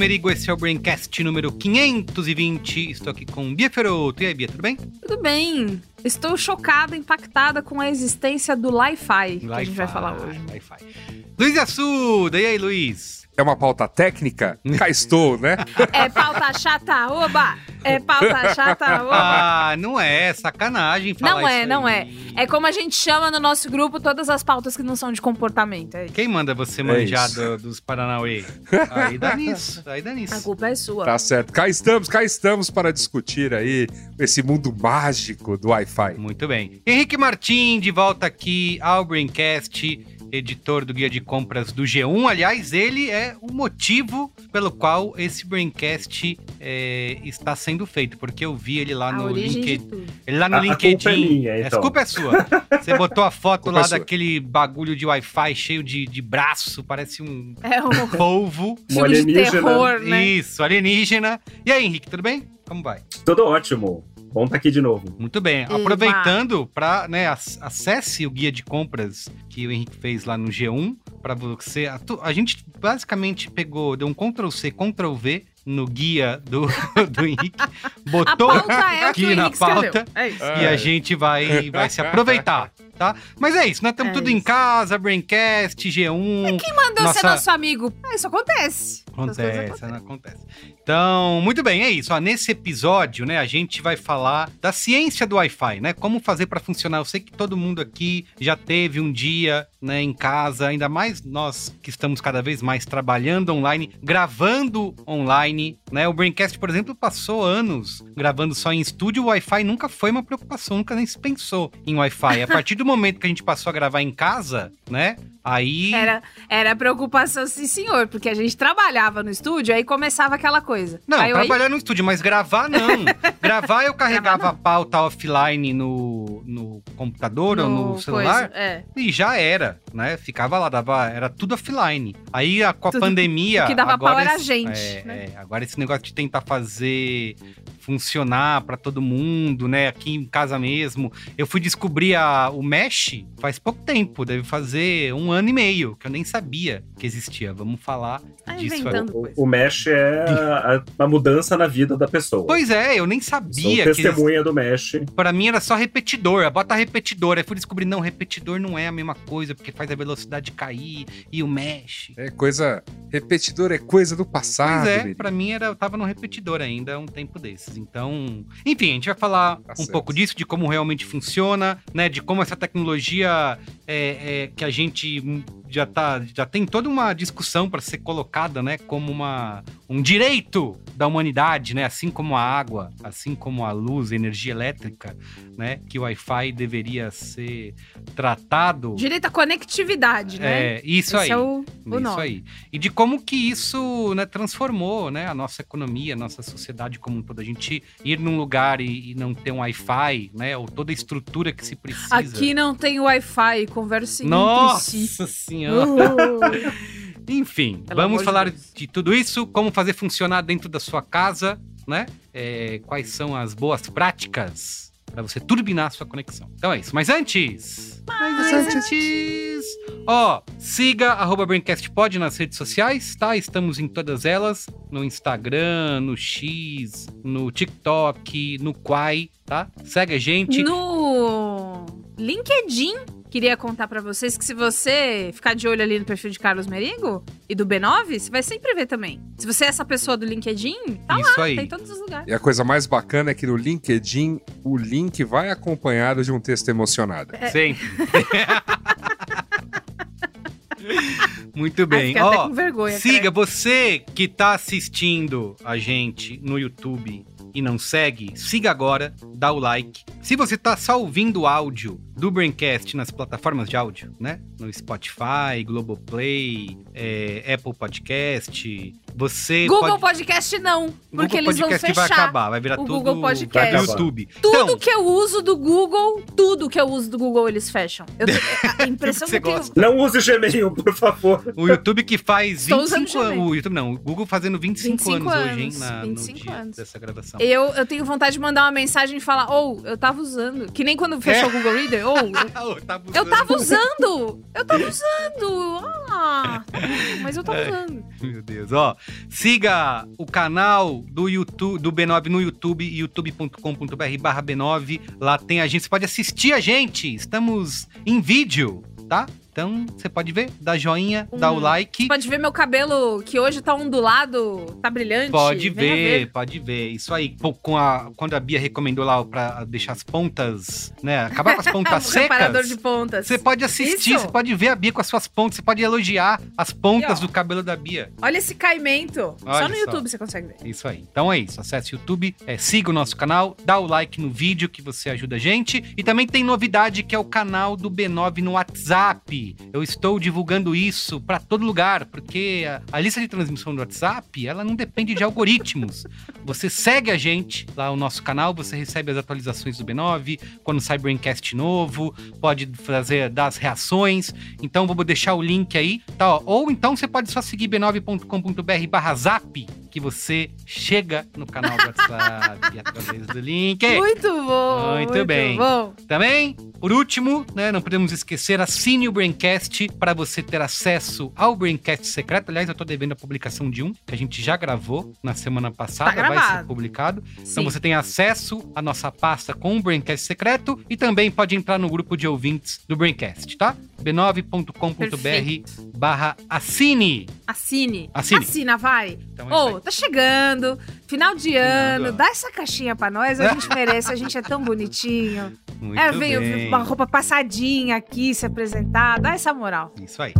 Merigo, esse é o Braincast número 520. Estou aqui com Bia Feroto. E aí, Bia, tudo bem? Tudo bem. Estou chocada, impactada com a existência do Li-Fi, que a gente vai falar hoje. Li-Fi. Luiz Assuda, e aí, Luiz? É uma pauta técnica? Cá estou, né? É pauta chata, oba! É pauta chata, oba! Ah, não é, sacanagem falar Não é, não aí. é. É como a gente chama no nosso grupo todas as pautas que não são de comportamento. É Quem manda você manjar do, dos Paranauê? Aí dá nisso, aí dá nisso. A culpa é sua. Tá certo. Cá estamos, cá estamos para discutir aí esse mundo mágico do Wi-Fi. Muito bem. Henrique Martim, de volta aqui ao Braincast editor do guia de compras do G1. Aliás, ele é o motivo pelo qual esse Braincast é, está sendo feito, porque eu vi ele lá a no LinkedIn. Ele lá no a, LinkedIn. A culpa é minha, então. A culpa é sua. Você botou a foto A lá é daquele bagulho de Wi-Fi cheio de, de braço, parece um É um polvo. de alienígena. terror, né? Isso, alienígena. E aí, Henrique, tudo bem? Como vai? Tudo ótimo. Bom estar aqui de novo. Muito bem. Eba. Aproveitando para, né, ac- acesse o guia de compras que o Henrique fez lá no G1 para você. A, a gente basicamente pegou, deu um Ctrl C, Ctrl V no guia do, do Henrique, A botou pauta é o que o aqui na pauta É isso. e a gente vai, vai se aproveitar, tá? Mas é isso, nós estamos É tudo em isso. casa, Braincast, G1. Quem mandou ser Nossa- nosso amigo? Ah, isso acontece. Acontece, não acontece. Então, muito bem, é isso. Ó, nesse episódio, né, a gente vai falar da ciência do Wi-Fi, né? Como fazer para funcionar. Eu sei que todo mundo aqui já teve um dia, né, em casa, ainda mais nós que estamos cada vez mais trabalhando online, gravando online, né? O Braincast, por exemplo, passou anos gravando só em estúdio. O Wi-Fi nunca foi uma preocupação, nunca nem se pensou em Wi-Fi. A partir do momento que a gente passou a gravar em casa, né? Aí Era, era preocupação, sim, senhor, porque a gente trabalhava no estúdio, aí começava aquela coisa. Não, Aí trabalhar no estúdio, mas gravar não. gravar eu carregava a pauta offline no, no computador ou no celular coisa, É. e já era, né? Ficava lá, dava, era tudo offline. Aí a, com a Tudo- pandemia. o que dava agora pau era a gente, é, né? é, agora esse negócio de tentar fazer funcionar pra todo mundo, né? Aqui em casa mesmo. Eu fui descobrir a, o Mesh faz pouco tempo, deve fazer um ano e meio, que eu nem sabia que existia. Vamos falar Tá disso inventando O, o Mesh é a, a mudança na vida da pessoa. Pois é, eu nem Sou sabia que existia. testemunha do Mesh. Pra mim era só repetidor, bota repetidor. Aí fui descobrir, não, repetidor não é a mesma coisa, porque faz a velocidade cair e o mexe. É coisa. Repetidor é coisa do passado. pois é, pra mim era, eu tava no repetidor ainda há um tempo Então, enfim, a gente vai falar Tá um certo. pouco disso, de como realmente funciona, né? De como essa tecnologia é, é, que a gente já tá, já tem toda uma discussão para ser colocada, né? Como uma, um direito da humanidade, né? Assim como a água, assim como a luz, a energia elétrica, né? Que o Wi-Fi deveria ser tratado. Direito à conectividade, né? É, isso Esse aí. é o, o Isso nome. aí. E de como que isso né, transformou né, a nossa economia, a nossa sociedade como um todo. A gente ir num lugar e, e não ter um Wi-Fi, né? Ou toda a estrutura que se precisa. Aqui não tem Wi-Fi, conversem Nossa entre si. senhora! Uh. Enfim, Pelo vamos de falar Deus. de tudo isso, como fazer funcionar dentro da sua casa, né? É, quais são as boas práticas para você turbinar a sua conexão. Então é isso. Mas antes. Mas antes. Ó, siga arroba BraincastPod nas redes sociais, tá? Estamos em todas elas. No Instagram, no X, no TikTok, no Quai, tá? Segue a gente. No LinkedIn, queria contar pra vocês que se você ficar de olho ali no perfil de Carlos Merigo e do B9, você vai sempre ver também. Se você é essa pessoa do LinkedIn, tá Isso lá, aí. tá em todos os lugares. E a coisa mais bacana é que no LinkedIn o link vai acompanhado de um texto emocionado. É. Sempre. Muito Ai, bem. Ó, com vergonha. siga você que tá assistindo a gente no YouTube e não segue, siga agora, dá o like. Se você tá só ouvindo o áudio do Braincast nas plataformas de áudio, né? No Spotify, Globoplay, é, Apple Podcast, você Google pode... Podcast não, porque Google eles vão Podcast vai fechar. acabar, vai virar o tudo Google Podcast. YouTube. Tudo Então, que eu uso do Google, tudo que eu uso do Google, eles fecham. Eu tenho, a impressão que que eu. Não use Gmail, por favor. o YouTube que faz Estou usando 25 anos. O YouTube não, o Google fazendo 25, 25 anos, hoje, hein? Na, 25 no dia anos. dessa gravação. Eu, eu tenho vontade de mandar uma mensagem e falar, ou, eu tava usando. Que nem quando fechou É. o Google Reader, ou, eu, Ah, tá eu abusando. tava usando! Eu tava usando! Ah, mas eu tava É. usando. Meu Deus, ó. Siga o canal do YouTube, do B9 no YouTube, youtube.com.br barra B9. Lá tem a gente, você pode assistir a gente. Estamos em vídeo, tá? Então, você pode ver, dá joinha, dá o Hum. like. Pode ver meu cabelo, que hoje tá ondulado, tá brilhante. Pode venha ver, pode ver. Isso aí, com a, quando a Bia recomendou lá pra deixar as pontas, né? Acabar com as pontas reparador secas. de pontas. Você pode assistir, Isso. você pode ver a Bia com as suas pontas, você pode elogiar as pontas E, ó. do cabelo da Bia. Olha esse caimento. Olha só no só. YouTube você consegue ver. Isso aí. Então é isso. Acesse o YouTube, é, siga o nosso canal, dá o like no vídeo que você ajuda a gente. E também tem novidade que é o canal do B9 no WhatsApp. Eu estou divulgando isso pra todo lugar, porque a, a lista de transmissão do WhatsApp, ela não depende de algoritmos. Você segue a gente lá no nosso canal, você recebe as atualizações do B9, quando sai Braincast novo, pode fazer dar as reações. Então vou deixar o link aí, tá? Ou então você pode só seguir b9.com.br barra zap, que você chega no canal do WhatsApp através do link. Muito bom. Muito bem. bom. Também, por último, né, não podemos esquecer, assine o Braincast para você ter acesso ao Braincast secreto. Aliás, eu tô devendo a publicação de um, que a gente já gravou na semana passada, Tá vai ser publicado. Então Sim. você tem acesso à nossa pasta com o Braincast secreto e também pode entrar no grupo de ouvintes do Braincast, tá? b9.com.br Perfeito. barra assine. Assine. Assine. Assina, vai. Então é Ô, aí. tá chegando. Final de ano. Dá essa caixinha pra nós. A gente merece. A gente é tão bonitinho. Muito é, vem bem. uma roupa passadinha aqui, se apresentar. Dá essa moral. Isso aí.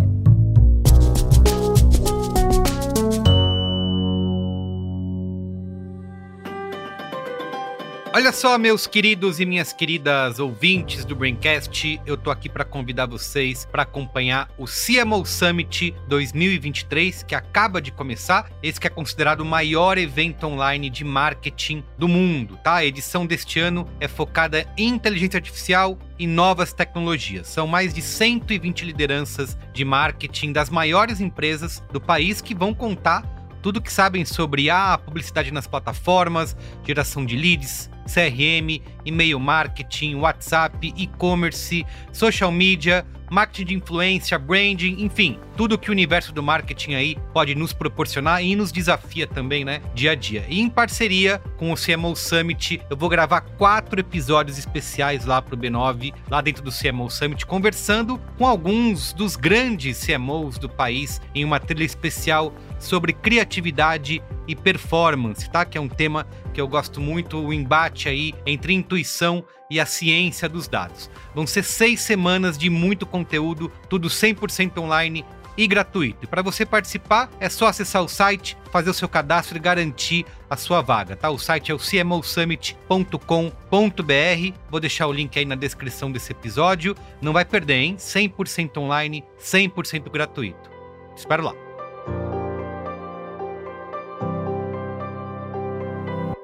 Olha só, meus queridos e minhas queridas ouvintes do Braincast, eu tô aqui para convidar vocês para acompanhar o CMO Summit 2023, que acaba de começar. Esse que é considerado o maior evento online de marketing do mundo, tá? A edição deste ano é focada em inteligência artificial e novas tecnologias. São mais de 120 lideranças de marketing das maiores empresas do país que vão contar tudo que sabem sobre a publicidade nas plataformas, geração de leads, CRM, e-mail marketing, WhatsApp, e-commerce, social media, marketing de influência, branding, enfim, tudo que o universo do marketing aí pode nos proporcionar e nos desafia também, né, dia a dia. E em parceria com o CMO Summit, eu vou gravar quatro episódios especiais lá pro B9, lá dentro do CMO Summit, conversando com alguns dos grandes CMOs do país em uma trilha especial sobre criatividade e performance, tá? Que é um tema que eu gosto muito, o embate aí entre intuição e a ciência dos dados. Vão ser seis semanas de muito conteúdo, tudo 100% online e gratuito. E para você participar, é só acessar o site, fazer o seu cadastro e garantir a sua vaga, tá? O site é o cmosummit.com.br. Vou deixar o link aí na descrição desse episódio. Não vai perder, hein? 100% online, 100% gratuito. Espero lá.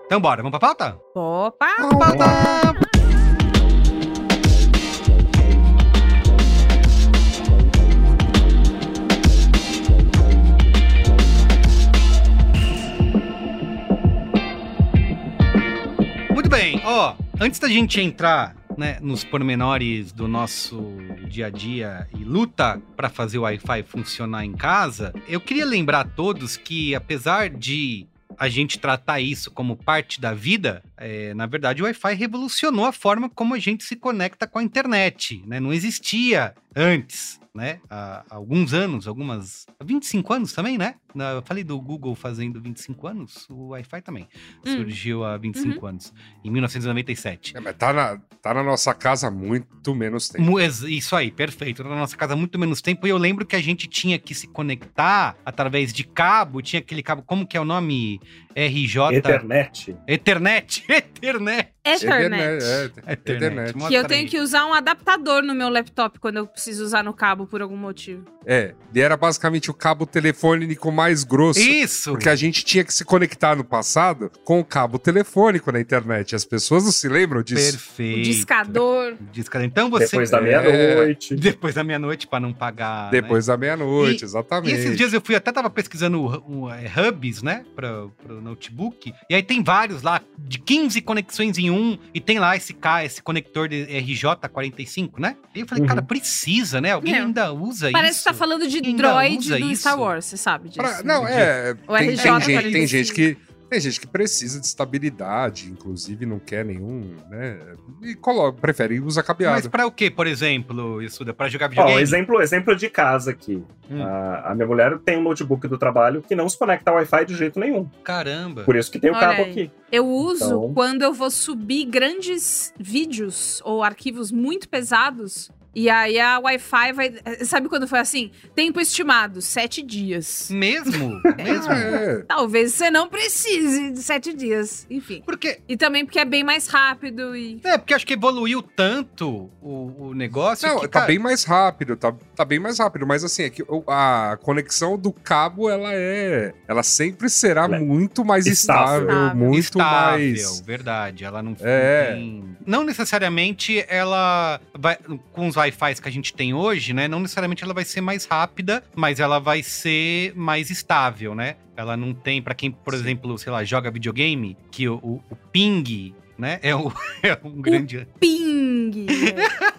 Então bora, vamos pra pauta? Opa! Pauta! Bem, ó, antes da gente entrar né, nos pormenores do nosso dia a dia e luta para fazer o Wi-Fi funcionar em casa, eu queria lembrar a todos que, apesar de a gente tratar isso como parte da vida, é, na verdade o Wi-Fi revolucionou a forma como a gente se conecta com a internet, né? Não existia antes, né? Há alguns anos, algumas... Há 25 anos também, né? eu falei do Google fazendo 25 anos, o Wi-Fi também Hum. surgiu há 25 anos, em 1997. É, mas tá na, tá na nossa casa há muito menos tempo. Isso aí, perfeito. Na nossa casa há muito menos tempo. E eu lembro que a gente tinha que se conectar através de cabo. Tinha aquele cabo, como que é o nome? RJ. Ethernet. Ethernet. Ethernet. Ethernet. É, é, Ethernet. Que eu tenho que usar um adaptador no meu laptop quando eu preciso usar no cabo por algum motivo. É, e era basicamente o cabo telefônico mais grosso. Isso. Porque a gente tinha que se conectar no passado com o cabo telefônico na internet. As pessoas não se lembram disso. Perfeito. O discador. Discador. Então você. Depois da É. meia-noite. Depois da meia-noite, pra não pagar. né? Depois da meia-noite, exatamente. E esses dias eu fui, até tava pesquisando um, é, hubs, né, pra, pro notebook, e aí tem vários lá, de 15 conexões em um, e tem lá esse K, esse conector de RJ45, né? E eu falei, Uhum. cara, precisa, né? Alguém ainda usa Parece isso? que tá falando de droid do isso? Star Wars, você sabe disso. Pra- não, né? é. O Tem, RJ tem gente, tem 45. gente que. Tem gente que precisa de estabilidade, inclusive não quer nenhum, né? E coloca, prefere usar Mas cabeado. pra o quê, por exemplo, Issuda? Pra jogar Ó, videogame? exemplo, exemplo de casa aqui. Hum. A, a minha mulher tem um notebook do trabalho que não se conecta ao Wi-Fi de jeito nenhum. Caramba. Por isso que tem o Olha cabo aí. aqui. Eu uso Então- quando eu vou subir grandes vídeos ou arquivos muito pesados. E aí a Wi-Fi vai. Sabe quando foi assim? Tempo estimado, sete dias. Mesmo? Mesmo? É, Talvez você não precise de sete dias. Enfim. Porque... E também porque é bem mais rápido e. É, porque acho que evoluiu tanto o, o negócio não, que, tá cara, bem mais rápido, tá, tá bem mais rápido, mas assim, é que a conexão do cabo, ela é. Ela sempre será Ela é muito mais estável. estável, Estável. muito estável, mais. verdade. Ela não, É. não tem. Não necessariamente ela vai. Com os Wi-Fi que a gente tem hoje, né? Não necessariamente ela vai ser mais rápida, mas ela vai ser mais estável, né? Ela não tem, pra quem, por exemplo, sei lá, joga videogame, que o, o- o ping, né? É, o, é um grande. Ping!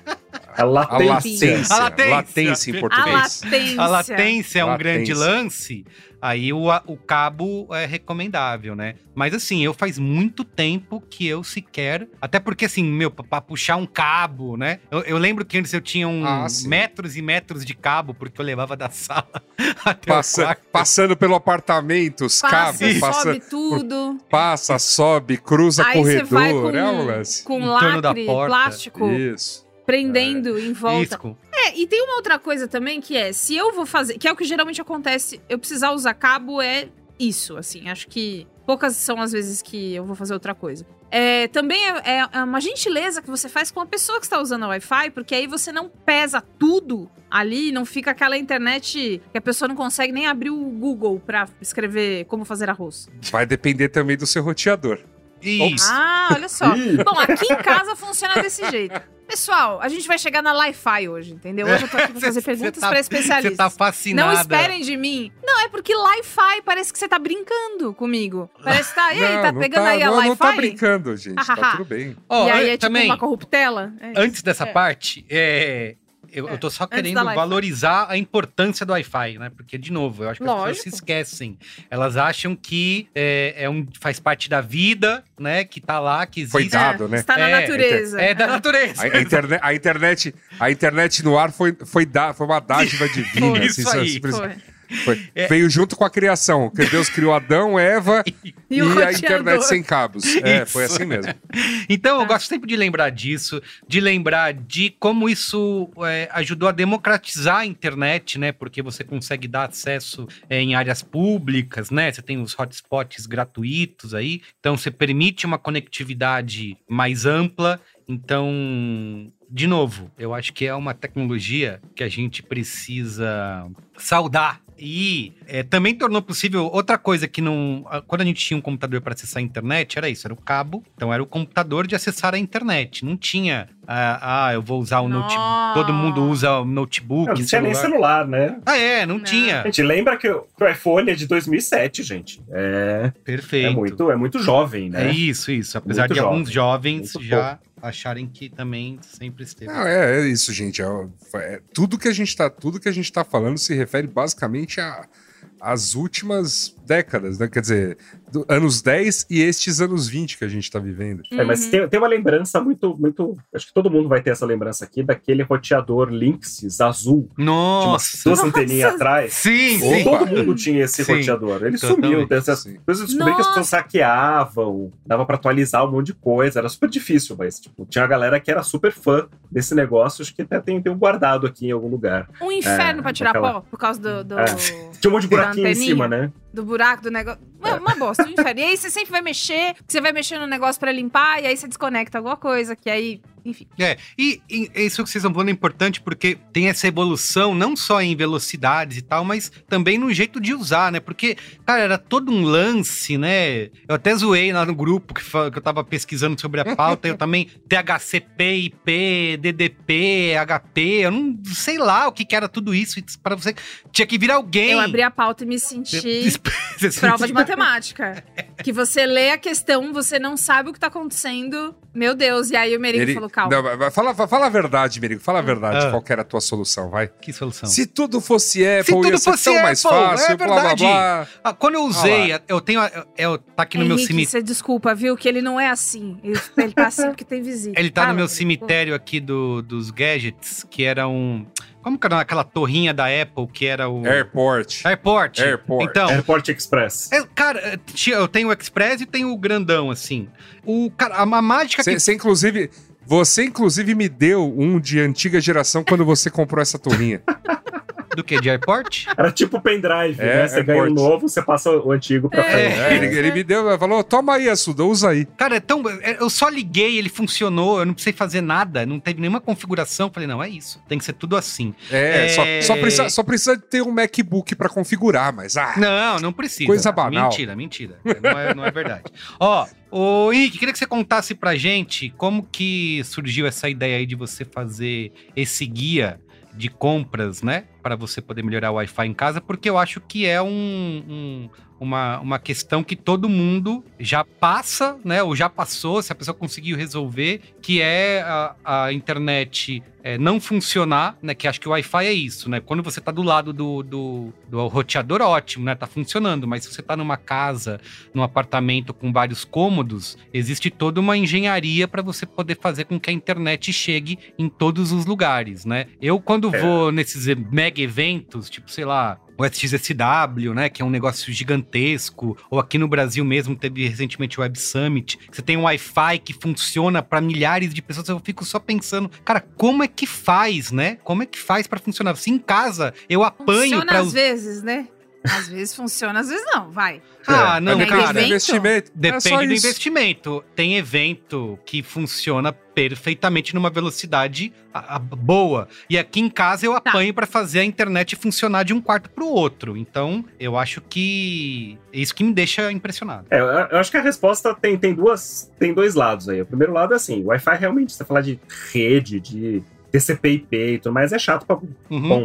A A latência. latência. A latência. latência em a português. latência. A latência é um Latência. grande lance, aí o, a- o cabo é recomendável, né? Mas assim, eu faz muito tempo que eu sequer. Até porque, assim, meu, pra, pra puxar um cabo, né? Eu, eu lembro que antes eu tinha um Ah, metros e metros de cabo, porque eu levava da sala até Passa- o quarto. passando pelo apartamento, os Passa, cabos, passa, sobe tudo. passa, sobe, cruza Aí você vai corredor, com, é um lance. com lacre, porta. plástico, Isso. Prendendo em volta. É, e tem uma outra coisa também que é, se eu vou fazer, que é o que geralmente acontece, eu precisar usar cabo é isso, assim, acho que poucas são as vezes que eu vou fazer outra coisa. É, também é, é- é uma gentileza que você faz com a pessoa que está usando a Wi-Fi, porque aí você não pesa tudo ali, não fica aquela internet que a pessoa não consegue nem abrir o Google pra escrever como fazer arroz. Vai depender também do seu roteador. Isso. Ah, olha só. Bom, aqui em casa funciona desse jeito. Pessoal, a gente vai chegar na Li-Fi hoje, entendeu? Hoje eu tô aqui pra fazer Cê- perguntas tá- pra especialistas. Você tá fascinada. Não esperem de mim. Não, é porque Li-Fi parece que você tá brincando comigo. Parece que tá. E aí, Não, tá não pegando tá- aí a não, Li-Fi? não tá brincando, gente. tá Hahaha. tudo bem. Ó, e aí é tipo também, uma corruptela? É antes dessa É. parte, é. Eu, eu tô só querendo valorizar a importância do Wi-Fi, né? Porque, de novo, eu acho que as pessoas Lógico. se esquecem. Elas acham que é, é um, faz parte da vida, né? Que tá lá, que existe. Foi dado, né? Está na É, natureza. É da natureza. A, a interne- a internet, a internet no ar foi, foi, da- foi uma dádiva divina. Foi assim, isso aí. simplesmente- Foi. Foi- É. Veio junto com a criação. Que Deus criou Adão, Eva e, E a internet sem cabos. É, foi assim mesmo. Então, eu Tá. gosto sempre de lembrar disso, de lembrar de como isso é, ajudou a democratizar a internet, né? Porque você consegue dar acesso é, em áreas públicas, né? Você tem os hotspots gratuitos aí, então você permite uma conectividade mais ampla. Então, de novo, eu acho que é uma tecnologia que a gente precisa saudar. E é, também tornou possível outra coisa que não. Quando a gente tinha um computador para acessar a internet, era isso, era o cabo. Então era o computador de acessar a internet. Não tinha. Ah, ah, eu vou usar o notebook. Todo mundo usa o notebook. Não, não tinha nem celular. celular, né? Ah, é, não, Não. tinha. Gente, lembra que o, iPhone é de 2007, gente. É, Perfeito. é, muito, é muito jovem, né? É isso, isso. Apesar Muito de alguns jovem, jovens muito já acharem que também sempre esteve. Não, é, é isso, gente. É, é- tudo que a gente tá, tudo que a gente tá falando se refere basicamente a, as últimas décadas, né? Quer dizer, do- anos 10 e estes anos 20 que a gente tá vivendo. É, mas Uhum. tem, tem uma lembrança muito, muito. Acho que todo mundo vai ter essa lembrança aqui daquele roteador Linksys azul. Nossa. duas Nossa. anteninhas atrás. Sim, Opa. sim. Todo mundo tinha esse Sim. roteador. Ele Totalmente, sumiu. Dessas, sim. depois eu descobri que as pessoas Nossa. saqueavam, dava pra atualizar um monte de coisa. Era super difícil, mas tipo, tinha a galera que era super fã desse negócio. Acho que até tem, tem um guardado aqui em algum lugar. Um inferno É, pra tirar aquela- pó por causa do, do, É. Tinha um monte de buraquinho em cima, né? do buraco do negócio. Uma, uma bosta, um inferno. E aí você sempre vai mexer, você vai mexer no negócio pra limpar, e aí você desconecta alguma coisa, que aí, enfim. É, e, e isso que vocês estão falando é importante porque tem essa evolução não só em velocidades e tal, mas também no jeito de usar, né? Porque, cara, era todo um lance, né? Eu até zoei lá no grupo que, que eu tava pesquisando sobre a pauta, eu também THCP, IP, DDP, HP, eu não sei lá o que, que era tudo isso para você. Tinha que vir alguém. Eu abri a pauta e me senti prova de matemática. Que você lê a questão, você não sabe o que tá acontecendo. Meu Deus. E aí o Merigo Ele- falou, calma. Não, fala, fala a verdade, Merigo. Fala a verdade. Ah. Qual que era a tua solução, vai? Que solução? Se tudo fosse Apple, Se tudo ia ser fosse tão mais Apple, fácil, é blá, blá, verdade. blá. Ah, quando eu usei, eu tenho. Eu, eu- tá aqui no meu Henrique, cemitério. você desculpa, viu? Que ele não é assim. Ele, ele tá assim porque tem visita. Ele tá no Fala, meu cemitério aqui do, dos gadgets, que era um. Como que era aquela torrinha da Apple que era o. Airport. Airport. Airport. Então. Airport Express. é, cara, é, eu tenho o Express e tenho o grandão, assim. O, cara, a, a mágica que. Você, inclusive. Você, inclusive, me deu um de antiga geração quando você comprou essa torrinha. Do que? De Airport? Era tipo pendrive, É, né? Você ganha um Airport. novo, você passa o antigo pra frente. É, ele, ele me deu, falou: toma aí, Assuda, usa aí. Cara, é tão. é, Eu só liguei, ele funcionou, eu não precisei fazer nada, não teve nenhuma configuração. Falei, não, é isso. Tem que ser tudo assim. É, É. Só, só, precisa, só precisa ter um MacBook pra configurar, mas ah, Não, não precisa. Coisa banal. Mentira, mentira. Não é, não é verdade. Ó, ô Henrique, queria que você contasse pra gente como que surgiu essa ideia aí de você fazer esse guia de compras, né? Para você poder melhorar o Wi-Fi em casa, porque eu acho que é um, um- uma, uma questão que todo mundo já passa, né? Ou já passou, se a pessoa conseguiu resolver, que é a, a internet é, não funcionar, né? Que acho que o Wi-Fi é isso, né? Quando você tá do lado do, do, do roteador, ótimo, né? Tá funcionando. Mas se você tá numa casa, num apartamento com vários cômodos, existe toda uma engenharia para você poder fazer com que a internet chegue em todos os lugares, né? Eu, quando É. vou nesses mega eventos, tipo, sei lá, o SXSW, né, que é um negócio gigantesco, ou aqui no Brasil mesmo teve recentemente o Web Summit, você tem um Wi-Fi que funciona para milhares de pessoas, eu fico só pensando, cara, como é que faz, né? Como é que faz para funcionar? Se em casa eu apanho para às vezes, né? Às vezes funciona, às vezes não. Vai. Ah, não, Mas depende cara. investimento. é Depende só do isso. investimento. Tem evento que funciona perfeitamente numa velocidade a- a- boa. E aqui em casa eu apanho pra fazer a internet funcionar de um quarto pro outro. Então, eu acho que é isso que me deixa impressionado. É, eu acho que a resposta tem, tem duas, tem dois lados aí. O primeiro lado é assim, o Wi-Fi realmente, você falar de rede, de TCP/IP e tudo mais, é chato pra Uhum. bom.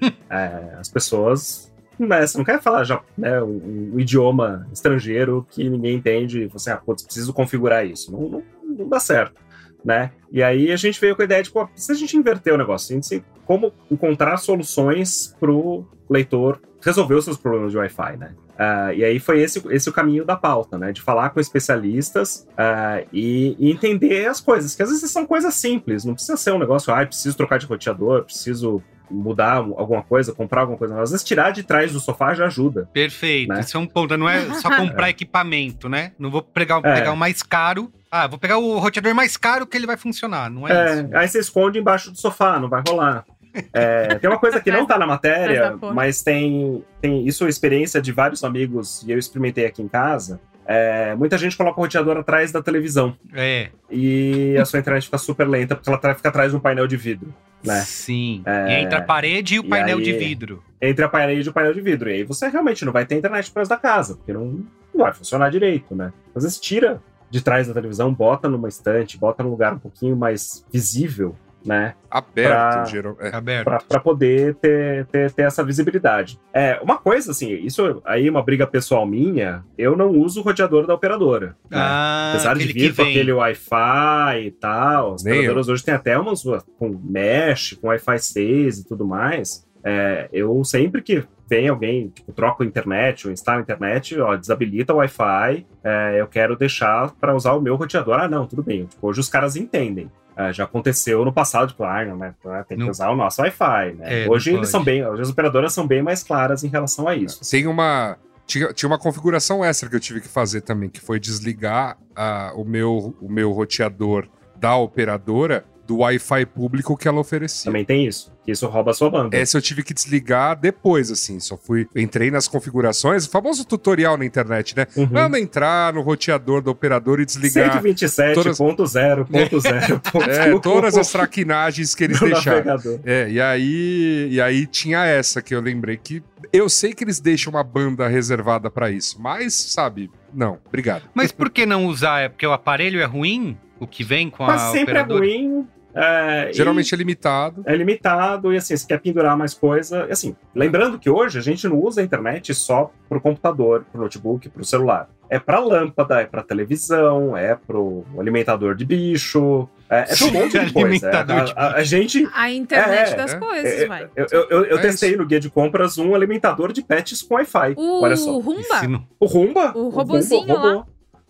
É, as pessoas, você não quer falar já, né, um, um idioma estrangeiro que ninguém entende, e você, ah, putz, preciso configurar isso. Não, não, não dá certo, né? E aí a gente veio com a ideia de, pô, se a gente inverter o negócio, a gente, como encontrar soluções pro leitor resolver os seus problemas de Wi-Fi, né? Ah, e aí foi esse, esse o caminho da pauta, né? De falar com especialistas ah, e, e entender as coisas, que às vezes são coisas simples, não precisa ser um negócio, ah, preciso trocar de roteador, preciso mudar alguma coisa, comprar alguma coisa. Às vezes tirar de trás do sofá já ajuda. Perfeito. Né? Isso é um ponto. Não é só comprar equipamento, né? Não vou pegar, É. pegar o mais caro. Ah, vou pegar o roteador mais caro que ele vai funcionar. Não é, É, isso. aí você esconde embaixo do sofá, não vai rolar. É, tem uma coisa que não tá na matéria, mas tem, tem isso é experiência de vários amigos e eu experimentei aqui em casa. É, muita gente coloca o roteador atrás da televisão É. e a sua internet fica super lenta porque ela fica atrás de um painel de vidro, né? Sim. É. E entre a parede e o E painel aí- de vidro. Entre a parede e o painel de vidro. E aí você realmente não vai ter internet atrás da casa, porque não, não vai funcionar direito, né? Às vezes tira de trás da televisão, bota numa estante, bota num lugar um pouquinho mais visível, né? Aberto, Pra- geral. É. Aberto. Pra, pra poder ter, ter, ter essa visibilidade. É, uma coisa assim, isso aí é uma briga pessoal minha, eu não uso o roteador da operadora. né? Ah, Apesar de vir com aquele Wi-Fi e tal, as Nem operadoras hoje tem até umas com mesh, com Wi-Fi 6 e tudo mais. É, eu sempre que vem alguém, tipo, troca a internet ou instala a internet, ó, desabilita o Wi-Fi, é, eu quero deixar para usar o meu roteador. Ah, não, tudo bem. Tipo, hoje os caras entendem. É, já aconteceu no passado, tipo, ah, não, né, tem que Não- usar o nosso Wi-Fi, né? É, hoje eles são bem, hoje as operadoras são bem mais claras em relação a isso. Tem uma. Tinha, tinha uma configuração extra que eu tive que fazer também, que foi desligar ah, o, meu, o meu roteador da operadora do Wi-Fi público que ela oferecia. Também tem isso, que isso rouba a sua banda. Essa eu tive que desligar depois, assim. Só fui. Entrei nas configurações, o famoso tutorial na internet, né? Uhum. Vamos entrar no roteador do operador e desligar 127.0.0. é, todas as traquinagens que eles deixaram. navegador. É, e aí, e aí tinha essa que eu lembrei que eu sei que eles deixam uma banda reservada pra isso, mas sabe, não, obrigado. Mas por que não usar? É porque o aparelho é ruim? O que vem com Mas a sempre é operadora? ruim. É, e- Geralmente é limitado. é limitado e assim, você quer pendurar mais coisa. E, assim, lembrando que hoje a gente não usa a internet só pro computador, pro notebook, pro celular. É pra lâmpada, é pra televisão, é pro alimentador de bicho, é, é pra um monte de coisa. De A, a- a gente. A internet É, das é. coisas, é, vai. Eu, eu, eu- eu É testei isso. no guia de compras um alimentador de pets com Wi-Fi. O Olha só. Rumba. O Rumba. O robozinho lá.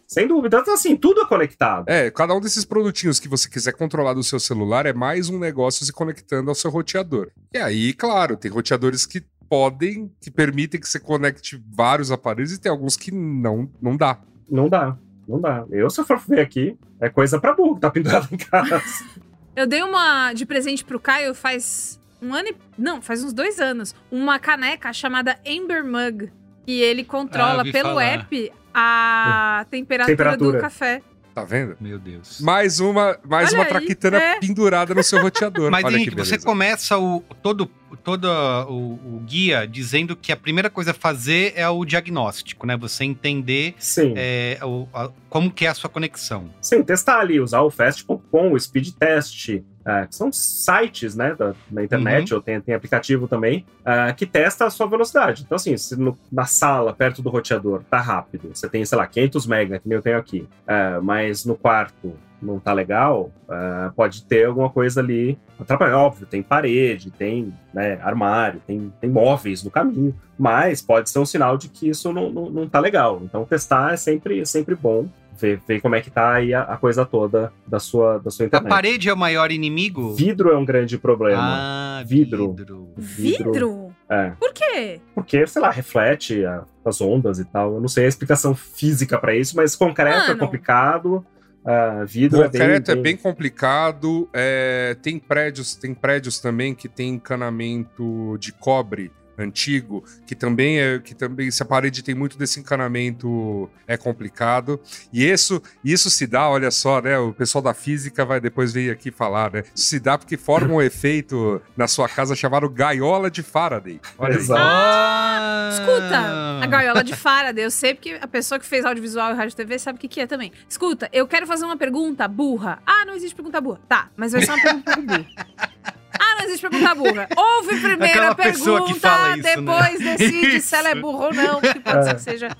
Sem dúvida. Então, assim, tudo é conectado. É, cada um desses produtinhos que você quiser controlar do seu celular é mais um negócio se conectando ao seu roteador. E aí, claro, tem roteadores que podem, que permitem que você conecte vários aparelhos e tem alguns que não, não dá. Não dá. Não dá. Eu, se eu for ver aqui, é coisa pra burro que tá pendurado em casa. eu dei uma de presente pro Caio faz um ano e... Não, faz uns dois anos. Uma caneca chamada Amber Mug. Que ele Ah, controla ouvi pelo falar. app a temperatura, Temperatura. do café. Tá vendo? Meu Deus. Mais uma, mais Olha uma aí, traquitana é. pendurada no seu roteador. Mas, Olha Henrique, que você começa o, todo, todo o, o guia dizendo que a primeira coisa a fazer é o diagnóstico, né? Você entender Sim. é, o- a- como que é a sua conexão. Sim, testar ali, usar o fast.com, o speed test, é, que são sites, né, da, da internet, ou tem, tem aplicativo também, é, que testa a sua velocidade. Então, assim, se no- na sala, perto do roteador, tá rápido, você tem, sei lá, 500 mega, que nem eu tenho aqui, é, mas no quarto não tá legal, é, pode ter alguma coisa ali atrapalhando. Óbvio, tem parede, tem né, armário, tem, tem móveis no caminho, mas pode ser um sinal de que isso não, não, não tá legal. Então, testar é sempre, sempre bom ver, ver como é que tá aí a, a coisa toda da sua, da sua A internet. parede é o maior inimigo? Vidro é um grande problema. Ah, Vidro. vidro. Vidro? É, Por quê? porque, sei lá, reflete a- as ondas e tal. Eu não sei a explicação física pra isso, mas concreto é Mano. complicado. ah, vidro é bem, Concreto é bem- bem complicado. é, tem prédios, tem prédios também que tem encanamento de cobre antigo, que também é que também se a parede tem muito desse encanamento é complicado. E isso isso se dá, olha só, né? O pessoal da física vai depois vir aqui falar, né? Isso se dá porque forma um efeito na sua casa chamado gaiola de Faraday. Olha aí. Exato. Ah, Escuta, a gaiola de Faraday, eu sei porque a pessoa que fez audiovisual e rádio TV sabe o que, que é também. Escuta, eu quero fazer uma pergunta burra. Ah, não existe pergunta burra. Tá, mas vai ser uma pergunta burra. Ah, não existe pergunta burra. Ouve primeiro Aquela a pergunta, isso, né? depois decide se ela é Isso. burra ou não, porque pode ser É. que seja.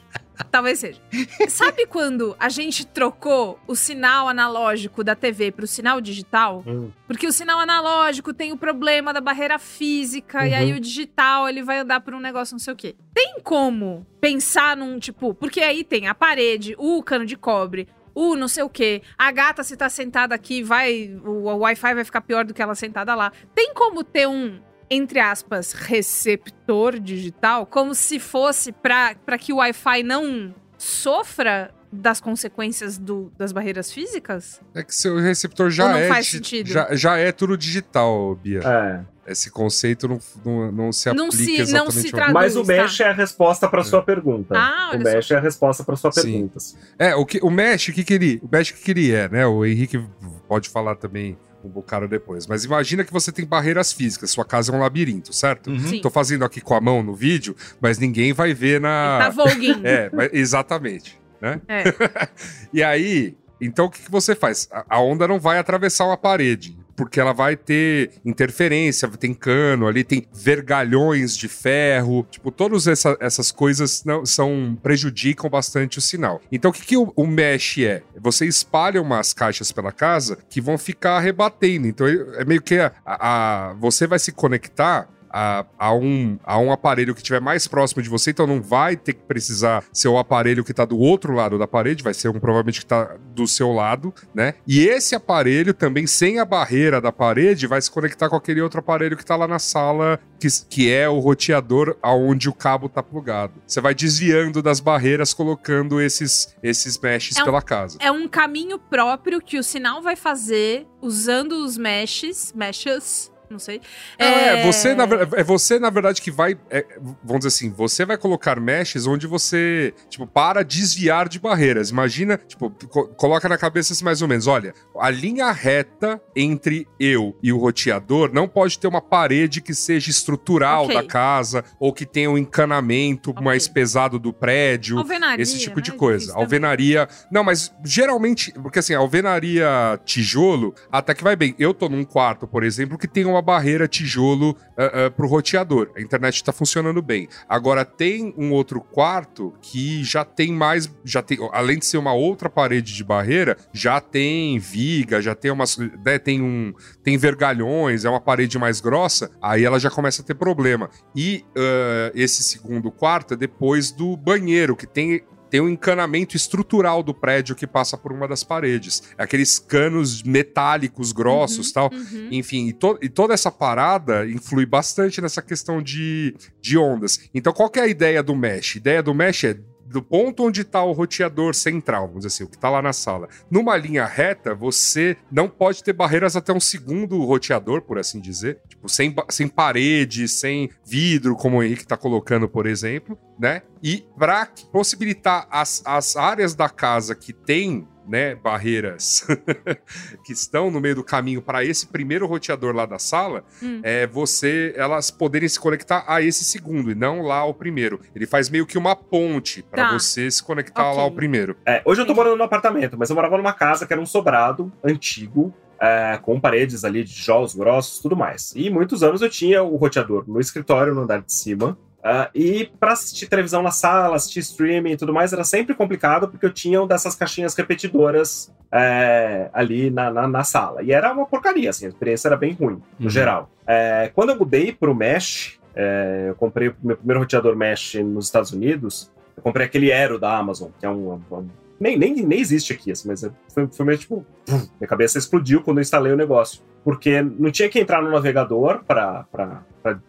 Talvez seja. Sabe quando a gente trocou o sinal analógico da TV pro sinal digital? Hum, Porque o sinal analógico tem o problema da barreira física, e Uhum. aí o digital ele vai andar por um negócio não sei o quê. Tem como pensar num tipo. Porque aí tem a parede, o cano de cobre, o não sei o quê. A gata, se tá sentada aqui, vai. O, o Wi-Fi vai ficar pior do que ela sentada lá. Tem como ter um. Entre aspas, receptor digital, como se fosse pra pra que o Wi-Fi não sofra das consequências do- das barreiras físicas? É que seu receptor já Ou não é faz sentido? Já, já é tudo digital, Bia. é. Esse conceito não, não, não se aplica Não se- não exatamente se ao- traduz. Mas o tá. mesh é a resposta pra sua pergunta. Ah, o mesh é a resposta pra sua Sim. pergunta. É, o, que, o Mesh, o que, que ele. O Mesh, que, que ele é, né? O Henrique pode falar também um bocado depois. Mas imagina que você tem barreiras físicas, sua casa é um labirinto, certo? Uhum. Sim. Tô fazendo aqui com a mão no vídeo, mas ninguém vai ver na. Tá voguing. É, mas- exatamente. Né? É. E aí, então o que, que você faz? A, a onda não vai atravessar uma parede, porque ela vai ter interferência, tem cano ali, tem vergalhões de ferro, tipo, todas essa- essas coisas não, são prejudicam bastante o sinal. Então o que, que o, o mesh é? Você espalha umas caixas pela casa que vão ficar rebatendo. Então é meio que a, a- você vai se conectar a, a, um, a um aparelho que estiver mais próximo de você, então não vai ter que precisar ser o aparelho que está do outro lado da parede, vai ser um provavelmente que está do seu lado, né? E esse aparelho também, sem a barreira da parede, vai se conectar com aquele outro aparelho que está lá na sala, que, que é o roteador aonde o cabo está plugado. Você vai desviando das barreiras, colocando esses, esses meshes É um- pela casa. É um caminho próprio que o sinal vai fazer usando os meshes, meshes, não sei. É, você, na, é você, na verdade, que vai. é, vamos dizer assim, você vai colocar meshes onde você, tipo, para desviar de barreiras. Imagina, tipo, co- coloca na cabeça assim mais ou menos: olha, a linha reta entre eu e o roteador não pode ter uma parede que seja estrutural Ok. da casa ou que tenha um encanamento Ok. mais pesado do prédio. Alvenaria, Esse tipo de né? coisa. Difícil também. Alvenaria. Não, mas geralmente, porque assim, alvenaria tijolo, até que vai bem. Eu tô num quarto, por exemplo, que tem uma barreira tijolo ah, ah, pro roteador. A internet tá funcionando bem. Agora tem um outro quarto que já tem mais. Já tem, além de ser uma outra parede de barreira, já tem viga, já tem umas. né, tem um. Tem vergalhões, é uma parede mais grossa, aí ela já começa a ter problema. E ah, esse segundo quarto é depois do banheiro, que tem tem um encanamento estrutural do prédio que passa por uma das paredes. É Aqueles canos metálicos grossos Uhum, tal. uhum. Enfim, e, to- e toda essa parada influi bastante nessa questão de, de ondas. Então, qual é a ideia do mesh? A ideia do mesh é do ponto onde está o roteador central, vamos dizer assim, o que está lá na sala. Numa linha reta, você não pode ter barreiras até um segundo roteador, por assim dizer. Tipo, sem, sem parede, sem vidro, como o Henrique está colocando, por exemplo, né? E para possibilitar as, as áreas da casa que tem né, barreiras que estão no meio do caminho para esse primeiro roteador lá da sala, Hum. é você elas poderem se conectar a esse segundo e não lá ao primeiro. Ele faz meio que uma ponte para Tá. você se conectar Ok. lá ao primeiro. É, hoje eu tô morando num apartamento, mas eu morava numa casa que era um sobrado antigo, é, com paredes ali de tijolos grossos tudo mais. E muitos anos eu tinha o roteador no escritório, no andar de cima. Ah, e pra assistir televisão na sala, assistir streaming e tudo mais, era sempre complicado porque eu tinha dessas caixinhas repetidoras é, ali na, na, na sala. E era uma porcaria, assim, a experiência era bem ruim, no Uhum. geral. É, quando eu mudei pro Mesh, é, eu comprei o meu primeiro roteador Mesh nos Estados Unidos, eu comprei aquele Aero da Amazon, que é um. um- nem, nem, nem existe aqui, assim, mas é- foi, foi meio tipo. pum, minha cabeça explodiu quando eu instalei o negócio. Porque não tinha que entrar no navegador para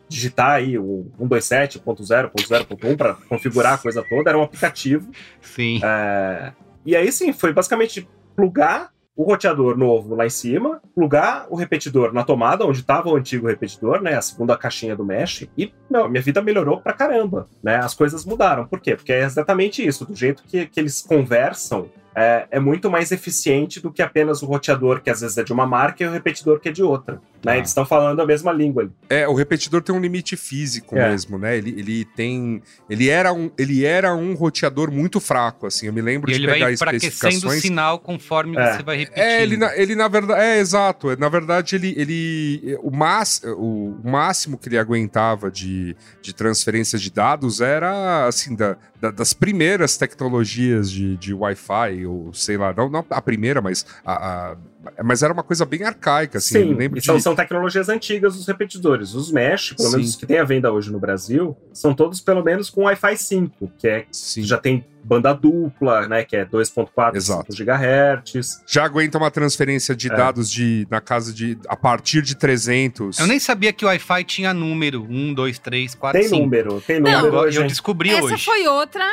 digitar aí o 127.0.0.1 para configurar a coisa toda, era um aplicativo. Sim. É, e aí sim, foi basicamente plugar o roteador novo lá em cima, plugar o repetidor na tomada, onde estava o antigo repetidor, né? A segunda caixinha do mesh, e meu, minha vida melhorou pra caramba, né? As coisas mudaram. Por quê? Porque é exatamente isso. Do jeito que, que eles conversam, é, é muito mais eficiente do que apenas o roteador, que às vezes é de uma marca, e o repetidor que é de outra. Né? Ah. Eles estão falando a mesma língua ali. É, o repetidor tem um limite físico É. mesmo, né? Ele, ele tem. Ele era, um, ele era um roteador muito fraco, assim. Eu me lembro E de ele vai pegar enfraquecendo o especificações. sinal conforme É. você vai repetindo. É, ele, na- ele na verdade. É, exato. Na verdade, ele. ele o, mas, o, o máximo que ele aguentava de, de transferência de dados era, assim, da, da- das primeiras tecnologias de, de Wi-Fi, ou sei lá, não, não a primeira, mas. A, a- mas era uma coisa bem arcaica, assim. Sim, lembro e de. são, são tecnologias antigas os repetidores. Os mesh, pelo Sim. menos os que tem à venda hoje no Brasil, são todos pelo menos com Wi-Fi 5, que é Sim. já tem banda dupla, né, que é 2.4 Exato. 5 GHz. já aguenta uma transferência de É. dados de na casa de a partir de 300. Eu nem sabia que o Wi-Fi tinha número. 1, 2, 3, 4, Tem 5. número, tem Não, número Eu, hoje. eu descobri Essa hoje. foi outra.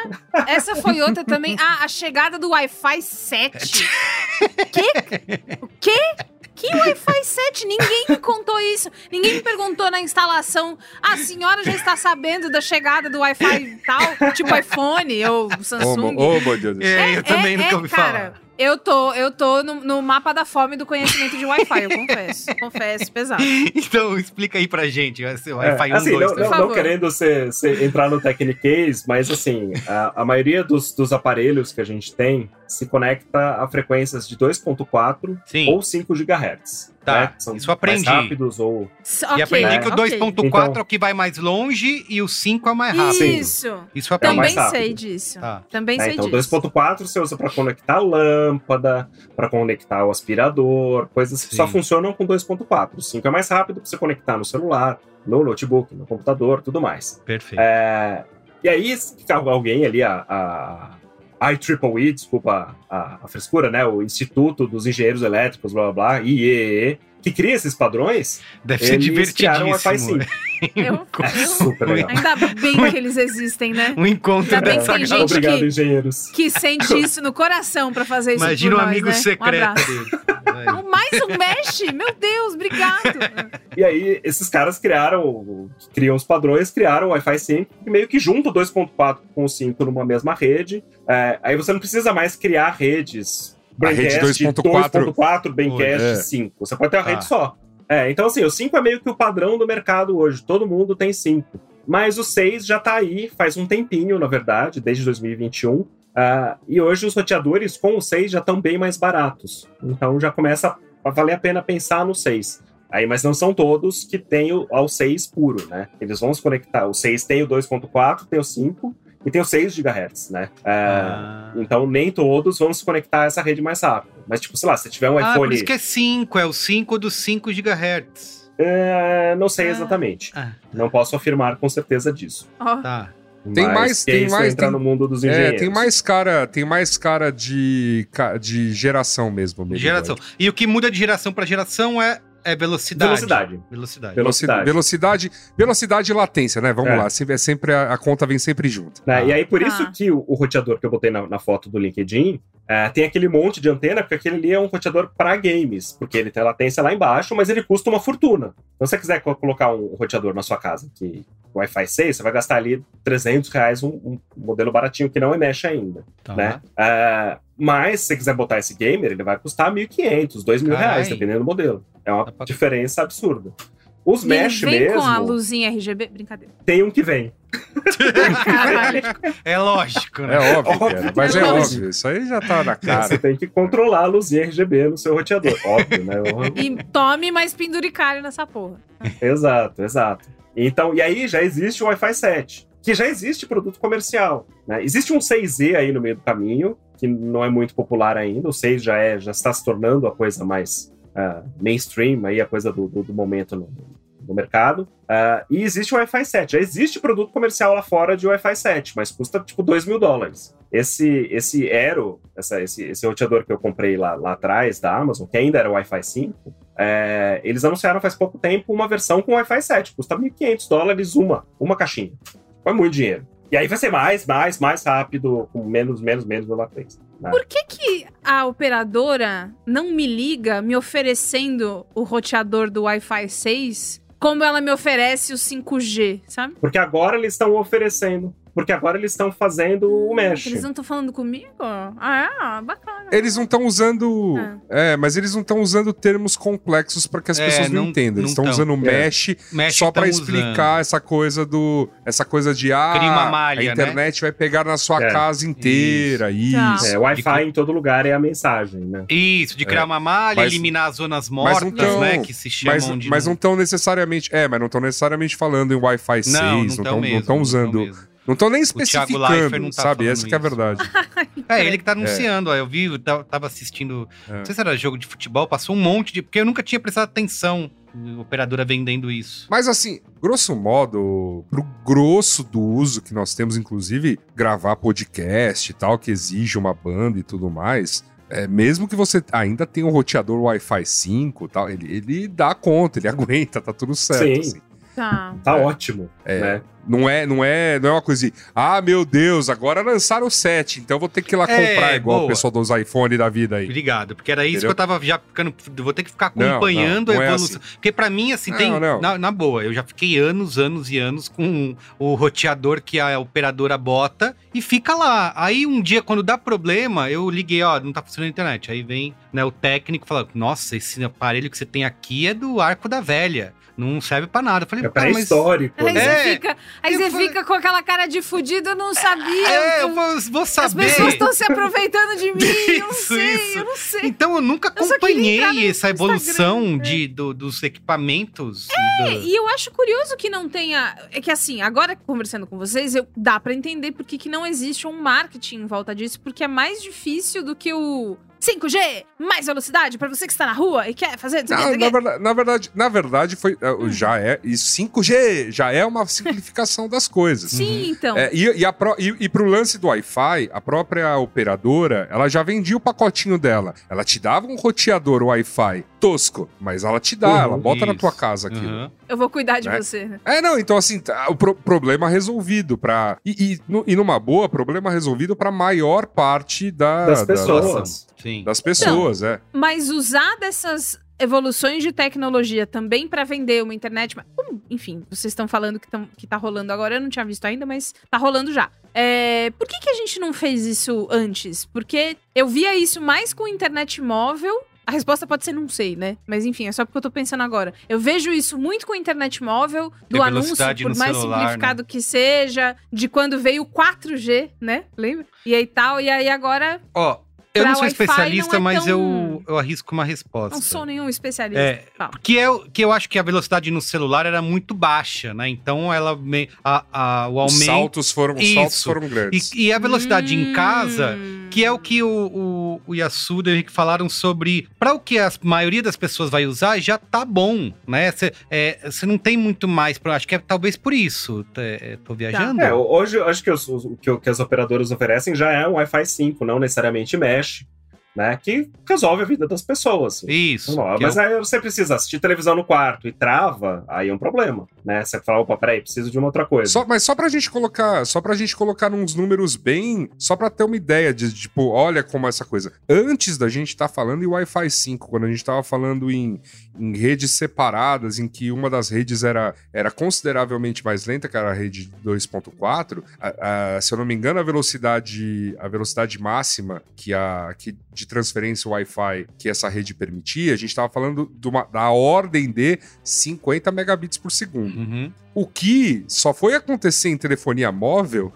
Essa foi outra também. Ah, a chegada do Wi-Fi 7. Quê? O quê? Que Wi-Fi 7? Ninguém me contou isso. Ninguém me perguntou na instalação. "Ah, A senhora já está sabendo da chegada do Wi-Fi tal, tipo iPhone ou Samsung. ô, meu Deus. É, eu também nunca ouvi cara, falar. Eu tô, eu tô no, no mapa da fome do conhecimento de Wi-Fi, eu confesso. Confesso, pesado. Então, explica aí pra gente. ser o É, Wi-Fi 1, assim, 2, não, 3. não- não querendo ser, ser- entrar no Technicase, mas assim, a, a maioria dos, dos aparelhos que a gente tem se conecta a frequências de 2.4 Sim. ou 5 GHz. Tá, né? São isso eu aprendi. mais rápidos ou... S- E aprendi que o ok. 2.4 Então- é o que vai mais longe e o 5 é o mais rápido. Sim. Isso. Isso É aprendi. mais Também sei disso. Tá. Também né? sei Então, disso. 2.4 você usa para conectar a lâmpada, para conectar o aspirador, coisas que só Sim. funcionam com 2.4. O 5 é mais rápido para você conectar no celular, no notebook, no computador, tudo mais. Perfeito. É, e aí, alguém ali, a, a IEEE, desculpa a, a, frescura, né? O Instituto dos Engenheiros Elétricos, blá blá blá, IEEE, que cria esses padrões, Deve ser eles criaram o Wi-Fi divertidíssimo. 5. Eu, É eu- super legal. ainda bem que eles existem, né? Um encontro Ainda bem que dessa tem gente Obrigado, que- engenheiros. Que sente isso no coração pra fazer isso Imagina por um nós, amigo né? Secreto. Um- Mais um mesh? Meu Deus, obrigado. E aí, esses caras criaram, criam os padrões, criaram o Wi-Fi 5, que meio que junta o 2.4 com o 5 numa mesma rede. É, aí você não precisa mais criar redes. Braincast 2.4, 2.4, Braincast é. 5. Você pode ter uma Tá. rede só. É, então assim, o 5 é meio que o padrão do mercado hoje. Todo mundo tem 5. Mas o 6 já tá aí faz um tempinho, na verdade, desde 2021. Ah, e hoje os roteadores com o 6 já estão bem mais baratos. Então já começa a valer a pena pensar no 6. Aí, mas não são todos que têm o, ao 6 puro, né? Eles vão se conectar. O 6 tem o 2.4, tem o 5 e tem o 6 GHz, né? Ah, Ah. Então nem todos vão se conectar a essa rede mais rápido. Mas, tipo, sei lá, se tiver um Ah, por iPhone. isso que é 5, é o 5 dos 5 GHz. É, não sei Ah. exatamente. Ah, Não posso afirmar com certeza disso. Ó, tá. Tem Mas mais- que tem isso mais- tem- no mundo dos É, engenheiros. tem mais cara, tem mais cara de, de geração mesmo. Geração. E o que muda de geração pra geração é, é velocidade. Velocidade. Velocidade. Velocidade. Velocidade, velocidade e latência, né? Vamos É. lá. Sempre, é sempre a, a conta vem sempre junto. Né? Ah. E aí, por Ah. isso que o, o roteador que eu botei na, na foto do LinkedIn é, tem aquele monte de antena, porque aquele ali é um roteador para games, porque ele tem latência lá embaixo, mas ele custa uma fortuna. Então, se você quiser co- colocar um roteador na sua casa que Wi-Fi 6, você vai gastar ali 300 reais um, um modelo baratinho que não é mesh ainda, Tá. né? É, mas, se você quiser botar esse gamer, ele vai custar 1.500, 2 mil Carai. reais, dependendo do modelo. É uma pra- diferença absurda. Os e mesh vem mesmo, com a luzinha RGB. Brincadeira. tem um que vem. É lógico, né? É óbvio, Óbvio cara, mas é é óbvio. Isso aí já tá na Você cara. tem que controlar a luzinha RGB no seu roteador. Óbvio, né? E tome mais penduricalho nessa porra. exato, exato. Então, e aí já existe o Wi-Fi 7, que já existe produto comercial. né? Existe um 6E aí no meio do caminho, que não é muito popular ainda. O 6 já, é, já está se tornando a coisa mais ah, mainstream, aí, a coisa do, do, do momento no, no mercado. Ah, e existe o Wi-Fi 7. Já existe produto comercial lá fora de Wi-Fi 7, mas custa tipo 2 mil dólares. Esse, esse Aero, essa, esse, esse roteador que eu comprei lá, lá atrás da Amazon, que ainda era Wi-Fi 5, é, eles anunciaram faz pouco tempo uma versão com Wi-Fi 7. Custa 1.500 dólares uma, uma caixinha. Foi muito dinheiro. E aí vai ser mais, mais, mais rápido, com menos, menos, menos latência. Por que, que a operadora não me liga me oferecendo o roteador do Wi-Fi 6 como ela me oferece o 5G, sabe? Porque agora eles estão oferecendo. Porque agora eles estão fazendo o mesh. Eles não estão falando comigo? Ah, é? Bacana. Eles não estão usando. Ah. É, mas eles não estão usando termos complexos para que as É, pessoas não, não- entendam. Eles estão tão. usando É. mesh Mesh só para explicar usando. essa coisa do. Essa coisa de ah, Cria uma malha, a né? internet vai pegar na sua É. casa inteira. Isso. Tá. É, Wi-Fi em todo lugar é a mensagem, né? Isso, de criar É. uma malha, Mas- eliminar as zonas mortas, não tão- né? Que se chamam Mas, de. mas não estão necessariamente. É, mas não estão necessariamente falando em Wi-Fi 6, não, estão usando. Não estão nem Thiago Leifert especificando, não tá sabe? Essa que é a verdade. É, ele que tá anunciando, ó, eu vi, eu ta- tava assistindo, É. não sei se era jogo de futebol, passou um monte de, porque eu nunca tinha prestado atenção, a operadora vendendo isso. Mas assim, grosso modo, pro grosso do uso que nós temos, inclusive gravar podcast e tal, que exige uma banda e tudo mais, é, mesmo que você ainda tenha um roteador Wi-Fi 5 e tal, ele, ele dá conta, ele aguenta, tá tudo certo. Sim. assim. Tá. Tá É. ótimo, É. né? Não é, não é, não é uma coisa de, ah, meu Deus, agora lançaram o 7, então eu vou ter que ir lá É, comprar igual o boa. pessoal dos iPhone da vida aí. Obrigado, porque era isso Entendeu? que eu tava já ficando, vou ter que ficar Não, acompanhando não, não a é evolução. Porque pra mim, assim, Não, tem, não. Na, na boa, eu já fiquei anos, anos e anos com o roteador que a operadora bota e fica lá. Aí um dia, quando dá problema, eu liguei, ó, não tá funcionando a internet. Aí vem né, o técnico fala, nossa, esse aparelho que você tem aqui é do arco da velha. Não serve pra nada. Eu falei, É cara, mas... pré-histórico. Aí né? Você fica, aí Eu você falei- fica com aquela cara de fudido, eu não sabia. É, eu vou, vou As saber. pessoas estão se aproveitando de mim, eu não Isso, sei, isso. eu não sei. Então eu nunca Eu acompanhei no essa evolução Instagram, de, do- dos equipamentos. É, do- e eu acho curioso que não tenha. É que assim, agora conversando com vocês, eu, dá pra entender por que não existe um marketing em volta disso, porque é mais difícil do que o 5G, mais velocidade pra você que está na rua e quer fazer. Não, na, verdade, na verdade, na verdade foi, uh, já é. Isso 5G já é uma simplificação das coisas. Sim, então. É, e, e, a pro, e, e pro lance do Wi-Fi, a própria operadora, ela já vendia o pacotinho dela. Ela te dava um roteador Wi-Fi tosco, mas ela te dá, Uhum, ela bota na isso. tua casa aquilo. Uhum. Eu vou cuidar de Né? você. É, não, então assim, tá, o pro- problema resolvido pra. E, e, no- e numa boa, problema resolvido pra maior parte da, Das da- pessoas. Sim. das pessoas, é. Mas usar dessas evoluções de tecnologia também pra vender uma internet. mas, hum, enfim, vocês estão falando que, tão, que tá rolando agora, eu não tinha visto ainda, mas tá rolando já. É, por que, que a gente não fez isso antes? Porque eu via isso mais com internet móvel. A resposta pode ser não sei, né? Mas enfim, é só porque eu tô pensando agora. Eu vejo isso muito com internet móvel, do anúncio, por mais celular, simplificado que seja, de quando veio o 4G, né? Lembra? E aí tal, e aí agora Ó, eu não sou Wi-Fi especialista, não é mas tão- eu, eu arrisco uma resposta. não sou nenhum especialista. É, Fala. que, é, o- que eu acho que a velocidade no celular era muito baixa, né? Então ela me, a, a- o Os aumento. saltos foram, os saltos foram grandes. E, e a velocidade em casa, Hum. que é o que o, o, o Yasuda e o Henrique falaram sobre. Para o que a maioria das pessoas vai usar, já tá bom, né? Você não tem muito mais. Pra, acho que é talvez por isso. É, tô viajando? É, hoje eu acho que os- os- o que, o que as operadoras oferecem já é um Wi-Fi 5, não necessariamente mesh, podcast né? Que resolve a vida das pessoas. Isso. Que é Mas aí você precisa assistir televisão no quarto e trava, aí é um problema, né? Você fala, opa, peraí, preciso de uma outra coisa. Só, mas só pra gente colocar, só pra gente colocar uns números bem, só pra ter uma ideia de, tipo, olha como essa coisa. Antes da gente estar falando em Wi-Fi 5, quando a gente tava falando em, em redes separadas, em que uma das redes era, era consideravelmente mais lenta, que era a rede 2.4, a- a- se eu não me engano, a velocidade, a velocidade máxima que a que de transferência Wi-Fi que essa rede permitia, a gente tava falando de uma- da ordem de 50 megabits por segundo. Uhum. O que só foi acontecer em telefonia móvel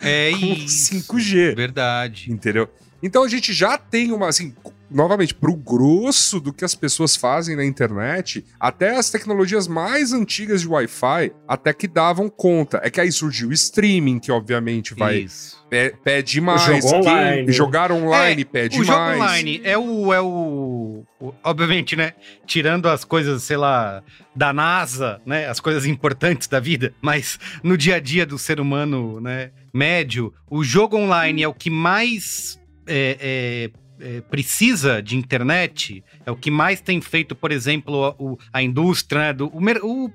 É com isso. 5G, Verdade. entendeu? Então a gente já tem uma, assim, novamente, pro grosso do que as pessoas fazem na internet, até as tecnologias mais antigas de Wi-Fi, até que davam conta. É que aí surgiu o streaming, que obviamente vai Isso. pe- pede mais. jogo online. jogar online É, pede o jogo mais. online é o, é o, o- Obviamente, né? Tirando as coisas, sei lá, da NASA, né? As coisas importantes da vida, mas no dia a dia do ser humano, né? Médio, o jogo online é o que mais. é, é, é, precisa de internet, é o que mais tem feito, por exemplo, a, o- a indústria, né, do,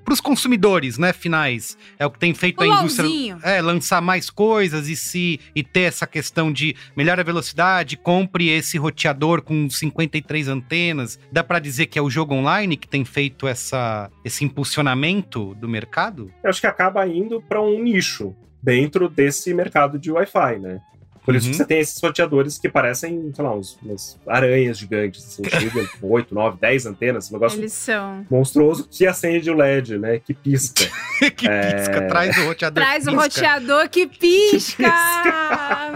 para os consumidores, né, finais, é o que tem feito O a indústria LOLzinho. é, lançar mais coisas e se e ter essa questão de melhor a velocidade, compre esse roteador com 53 antenas. Dá pra dizer que é o jogo online que tem feito essa, esse impulsionamento do mercado? Eu acho que acaba indo para um nicho dentro desse mercado de Wi-Fi, né? Por isso Uhum. que você tem esses roteadores que parecem, sei lá, uns, umas aranhas gigantes, assim, chegam com 8, 9, 10 antenas, um negócio Eles são. monstruoso que acende o LED, né? Que pisca. que pisca, traz o roteador. Traz o pisca. roteador que pisca!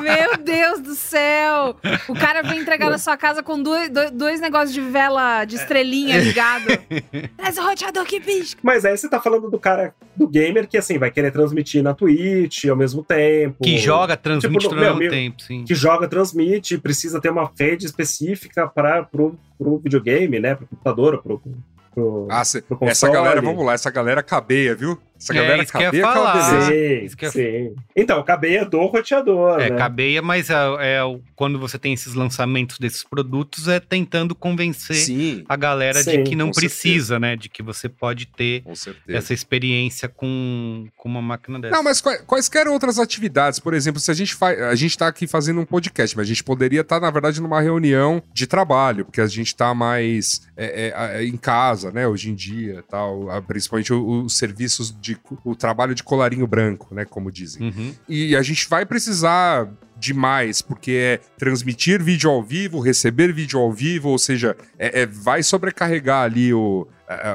Meu Deus do céu! O cara vem entregar na sua casa com dois, dois, dois negócios de vela de estrelinha ligado. Traz o roteador que pisca! Mas aí você tá falando do cara, do gamer, que assim, vai querer transmitir na Twitch ao mesmo tempo. Que joga, transmite Tipo, ao meu, mesmo tempo, sim. que joga, transmite, precisa ter uma rede específica para pro, pro videogame, né? Pro computador, pro, pro, Ah, cê- pro essa console. galera, vamos lá, essa galera cabeia, viu? Essa É, galera isso que eu ia cabeia é falar. Sim, Isso que eu- sim. Então, cabeia do roteador, É, né? cabeia, mas é, é o- quando você tem esses lançamentos desses produtos, é tentando convencer Sim, a galera de Sim, que não precisa, né? De que você pode ter certeza. essa experiência com, com uma máquina dessa. Não, mas quais- quaisquer outras atividades, por exemplo, se a gente faz. A gente tá aqui fazendo um podcast, mas a gente poderia estar, na verdade, numa reunião de trabalho, porque a gente tá mais é, é, é, em casa, né, hoje em dia, tal, principalmente os serviços de co- o trabalho de colarinho branco, né, como dizem. Uhum. E a gente vai precisar de mais, porque é transmitir vídeo ao vivo, receber vídeo ao vivo, ou seja, é- é- vai sobrecarregar ali o,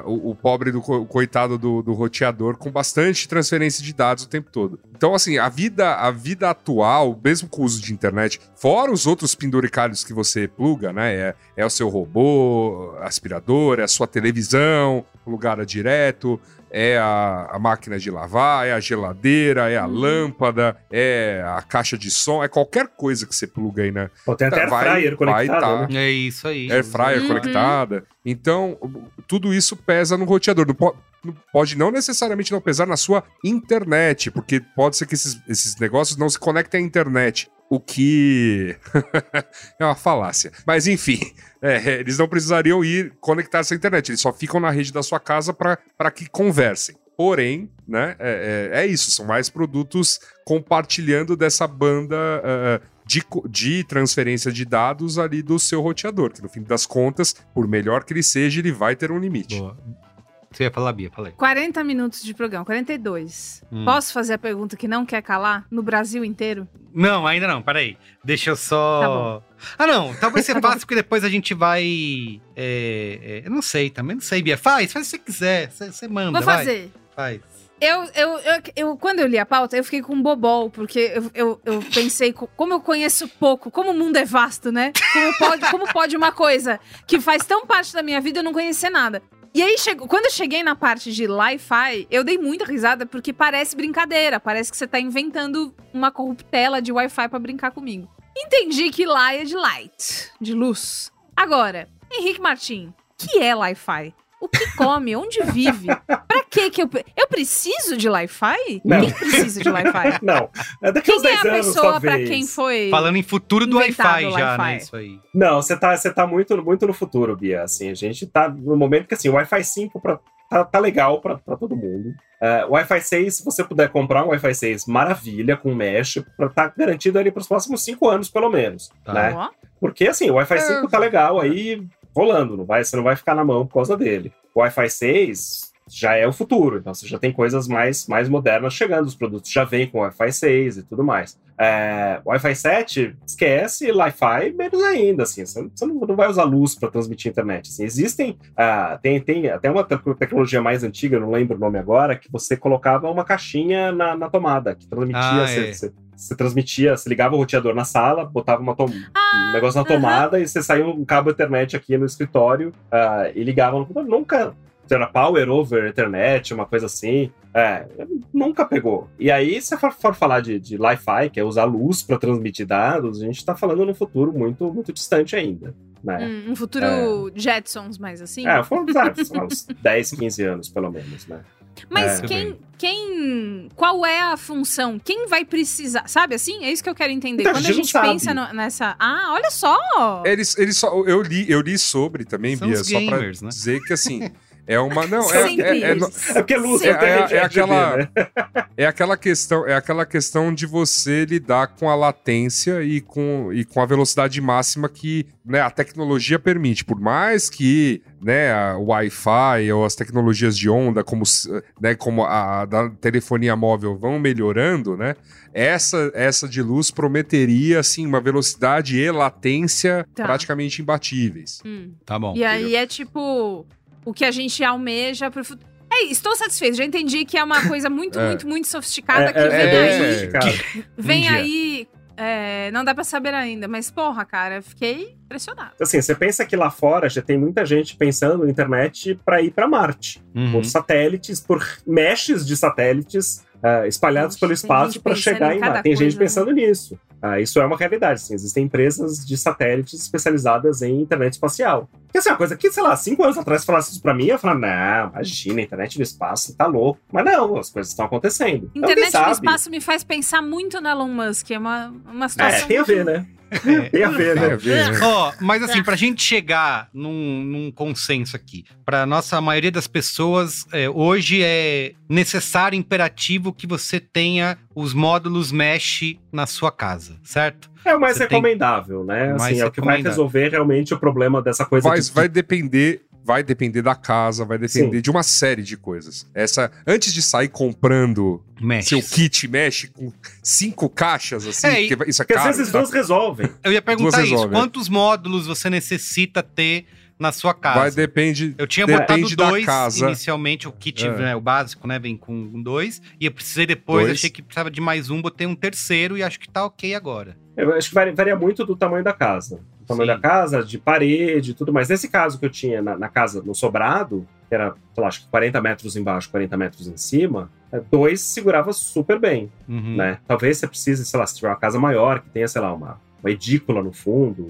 o, o pobre do co- coitado do, do roteador com bastante transferência de dados o tempo todo. Então, assim, a vida, a vida atual, mesmo com o uso de internet, fora os outros penduricalhos que você pluga, né? É, é o seu robô, aspirador, é a sua televisão, plugada direto, é a, a máquina de lavar, é a geladeira, é a lâmpada, é a caixa de som, é qualquer coisa que você pluga aí na Pô, tem até Vai- fryer vai conectado, tá. né? É isso aí. air fryer Uhum. conectada. Então, tudo isso pesa no roteador. Não po- não pode não necessariamente não pesar na sua internet, porque pode ser que esses, esses negócios não se conectem à internet. O que é uma falácia. Mas enfim, é, eles não precisariam ir conectar-se à internet. Eles só ficam na rede da sua casa para que conversem. Porém, né, é, é- é isso. São mais produtos compartilhando dessa banda ah, de, de transferência de dados ali do seu roteador, que no fim das contas, por melhor que ele seja, ele vai ter um limite. Boa. Você ia falar, Bia, falei. 40 minutos de programa, 42. Hum. Posso fazer a pergunta que não quer calar no Brasil inteiro? Não, ainda não, peraí. Deixa eu só. ah, não, talvez você faça, porque depois a gente vai. É, é, eu não sei também, não sei, Bia. Faz, faz se você quiser. Você, você manda. Vou vai. fazer. Faz. Eu, eu, eu, eu- quando eu li a pauta, eu fiquei com um bobol, porque eu, eu, eu pensei, co- como eu conheço pouco, como o mundo é vasto, né? Como pode, como pode uma coisa que faz tão parte da minha vida eu não conhecer nada? E aí, chegou, quando eu cheguei na parte de Wi-Fi, eu dei muita risada, porque parece brincadeira, parece que você tá inventando uma corruptela de Wi-Fi pra brincar comigo. Entendi que lá é de light, de luz. Agora, Henrique Martim, que é Wi-Fi? O que come? Onde vive? Pra que que eu... Eu preciso de Wi-Fi? Não. Quem precisa de Wi-Fi? Não, é daqui a uns Quem é 10 a anos, pessoa talvez. pra quem foi... Falando em futuro do Wi-Fi já, Wi-Fi. né? Isso aí. Não, você tá, você tá muito, muito no futuro, Bia. Assim, a gente tá no momento que assim, o Wi-Fi 5 pra, tá, tá legal pra, pra todo mundo. O Wi-Fi 6, se você puder comprar um Wi-Fi 6, maravilha, com mesh, pra tá garantido ali pros próximos 5 anos, pelo menos. Tá. Né? Porque assim, o Wi-Fi É. 5 tá legal aí rolando, não vai, você não vai ficar na mão por causa dele. O Wi-Fi 6 já é o futuro, então você já tem coisas mais, mais modernas chegando, os produtos já vêm com Wi-Fi 6 e tudo mais. É, Wi-Fi 7, esquece, Wi-Fi menos ainda, assim, você, não, não vai usar luz para transmitir internet. Assim, existem, ah, tem, tem até uma te- tecnologia mais antiga, não lembro o nome agora, que você colocava uma caixinha na, na tomada, que transmitia, Ah, você, é. você- você transmitia, você ligava o roteador na sala, botava uma Ah, um negócio na tomada e você saía um cabo Ethernet aqui no escritório ah, e ligava no computador. Nunca era Power over Ethernet, uma coisa assim. É, nunca pegou. E aí, se for, for falar de, de Wi-Fi, que é usar luz para transmitir dados, a gente está falando num futuro muito, muito distante ainda. Né? hum, um futuro Jetsons, mais assim. É, lá, uns 10, 15 anos, pelo menos, né? Mas É. quem, quem. Qual é a função? Quem vai precisar? Sabe assim? É isso que eu quero entender. Então, a Quando a gente não gente sabe. pensa no- nessa. Ah, olha só! Eles, eles só, eu li, eu li sobre também, São Bia, os só pra gamers, né? dizer que assim, é uma não, é, é, é. É porque tem É- é- é aquela- né? é aquela questão, é aquela questão de você lidar com a latência e com, e com a velocidade máxima que né, a tecnologia permite. Por mais que né, o Wi-Fi ou as tecnologias de onda, como, né, como a da telefonia móvel vão melhorando, né? Essa, essa de luz prometeria assim uma velocidade e latência Tá. praticamente imbatíveis. Hum. Tá bom. E aí é tipo o que a gente almeja pro futuro. É, estou satisfeito. Já entendi que é uma coisa muito, É. muito, muito sofisticada que É, vem é, aí. Vem Um aí. é, não dá pra saber ainda, mas porra, cara, eu fiquei impressionada. Assim, você pensa que lá fora já tem muita gente pensando na internet para ir para Marte. Uhum. por satélites, por meshes de satélites ah, espalhados Nossa, pelo espaço gente para chegar em Marte. Tem gente coisa, né? pensando nisso. Ah, isso é uma realidade. Sim. Existem empresas de satélites especializadas em internet espacial. Que assim, é uma coisa que, sei lá, cinco anos atrás falasse isso pra mim, eu falava, não, imagina, internet no espaço, tá louco. Mas não, as coisas estão acontecendo. Então, Internet no sabe? espaço me faz pensar muito no Elon Musk. É uma, uma É, situação. tem a ver, né? Tem a ver, Tem a né? ver, né? Ó, mas assim, pra gente chegar num, num consenso aqui, pra nossa maioria das pessoas, é, hoje é necessário, imperativo que você tenha os módulos mesh na sua casa, certo? É o mais Você tem- recomendável, né? Mais Assim, é o que vai resolver realmente o problema dessa coisa Vai, de vai depender. Vai depender da casa, vai depender Sim. de uma série de coisas. Essa, antes de sair comprando Mesh. seu kit mesh com cinco caixas, assim, É, e- porque isso é Porque às caro. vezes tá? duas resolvem. Eu ia perguntar Duas isso, resolve, né? quantos módulos você necessita ter na sua casa? Vai depende. Eu tinha Depende botado da dois casa. inicialmente, o kit, É. né, o básico, né, vem com dois. E eu precisei depois, Dois. achei que precisava de mais um, botei um terceiro e acho que tá ok agora. Eu acho que varia, varia muito do tamanho da casa. O tamanho Sim. da casa, de parede e tudo mais. Nesse caso que eu tinha na, na casa, no sobrado, que era, sei lá, acho que 40 metros embaixo, 40 metros em cima, é, dois segurava super bem, Uhum. né? Talvez você precise, sei lá, se tiver uma casa maior, que tenha, sei lá, uma, uma edícula no fundo,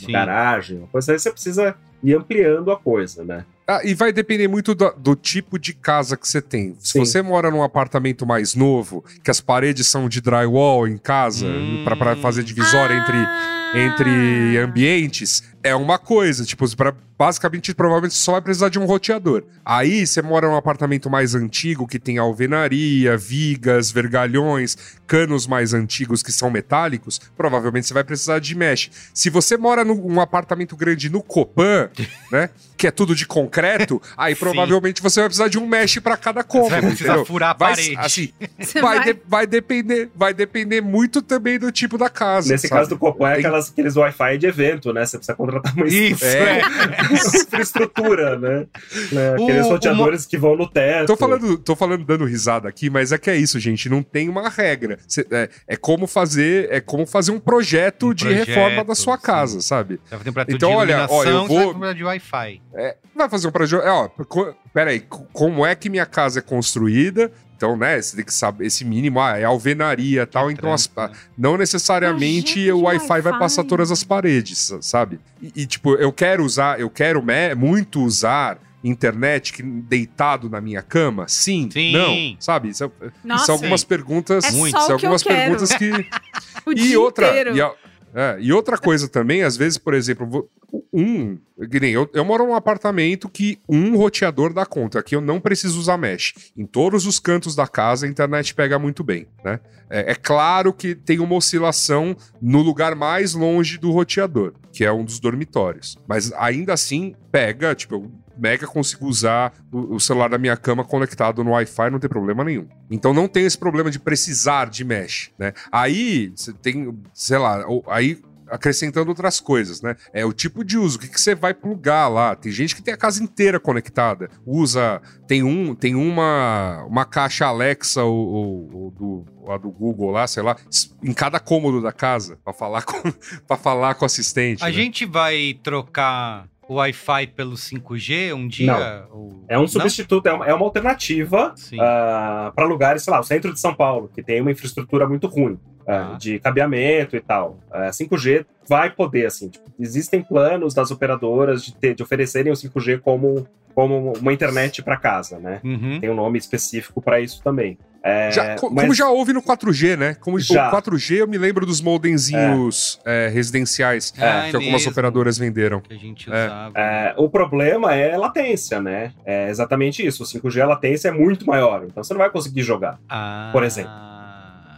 uma Sim. garagem, uma coisa aí, você precisa ir ampliando a coisa, né? Ah, e vai depender muito do, do tipo de casa que você tem. Se Sim. você mora num apartamento mais novo, que as paredes são de drywall em casa, Hum. pra para fazer divisória Ah! entre ambientes, é uma coisa. Tipo, pra, basicamente, provavelmente você só vai precisar de um roteador. Aí, você mora num apartamento mais antigo, que tem alvenaria, vigas, vergalhões, canos mais antigos que são metálicos, provavelmente você vai precisar de mesh. Se você mora num um apartamento grande no Copan, né, que é tudo de concreto, aí Sim. provavelmente você vai precisar de um mesh pra cada Você cômodo, vai precisar entendeu? furar a Vai, parede. assim, Você vai, vai- de- vai depender, vai depender muito também do tipo da casa. Nesse sabe? caso do Copan, é Tem- aquelas, aqueles Wi-Fi de evento, né? Você precisa contratar uma Isso, É. infraestrutura, né? né? Aqueles o roteadores que vão no teto. Tô falando, tô falando dando risada aqui, mas é que é isso, gente. Não tem uma regra. Cê- é, é como fazer, é como fazer um projeto Um de projeto, reforma da sua sim. casa, sabe? Você vai fazer um Então, de olha, ó, eu vai vou- de Wi-Fi. É, vai fazer um projeto. É, ó, peraí, co- como é que minha casa é construída? Então, né, você tem que saber esse mínimo, ah, é alvenaria e tal, então as- não necessariamente o Wi-Fi vai Wi-Fi. passar todas as paredes, sabe? E, e, tipo, eu quero usar, eu quero me- muito usar internet que- deitado na minha cama? Sim, Sim. não, sabe? Isso, é- Nossa, são algumas perguntas, É Muito. são eu algumas quero. perguntas que o e dia outra, inteiro. e, a- é, e outra coisa também, às vezes, por exemplo, um. Eu, eu moro num apartamento que um roteador dá conta. Aqui eu não preciso usar mesh. Em todos os cantos da casa a internet pega muito bem, né? É, é claro que tem uma oscilação no lugar mais longe do roteador, que é um dos dormitórios. Mas ainda assim, pega, tipo, mega consigo usar o, o celular da minha cama conectado no Wi-Fi, não tem problema nenhum. Então não tem esse problema de precisar de mesh, né? Aí você tem, sei lá, aí acrescentando outras coisas, né? É o tipo de uso, o que, que você vai plugar lá? Tem gente que tem a casa inteira conectada, usa, tem um, tem uma, uma caixa Alexa ou, ou- ou do, do Google lá, sei lá, em cada cômodo da casa para falar com para falar com o assistente. A né? gente vai trocar o Wi-Fi pelo 5G um dia? Ou- É um substituto, é uma, é uma alternativa Sim. para lugares, sei lá, o centro de São Paulo, que tem uma infraestrutura muito ruim. ah, Ah. de cabeamento e tal. Ah, 5G vai poder, assim, tipo, existem planos das operadoras de, ter- de oferecerem o 5G como, como uma internet para casa, né? Uhum. Tem um nome específico para isso também. É, Já- co- mas- Como já houve no 4G, né? Como Já. o 4G, eu me lembro dos modemzinhos é, residenciais Ah, é que algumas mesmo, operadoras venderam. Que a gente É. usava. É, o problema é latência, né? É exatamente isso. O 5G, a latência é muito maior, então você não vai conseguir jogar. Ah. por exemplo.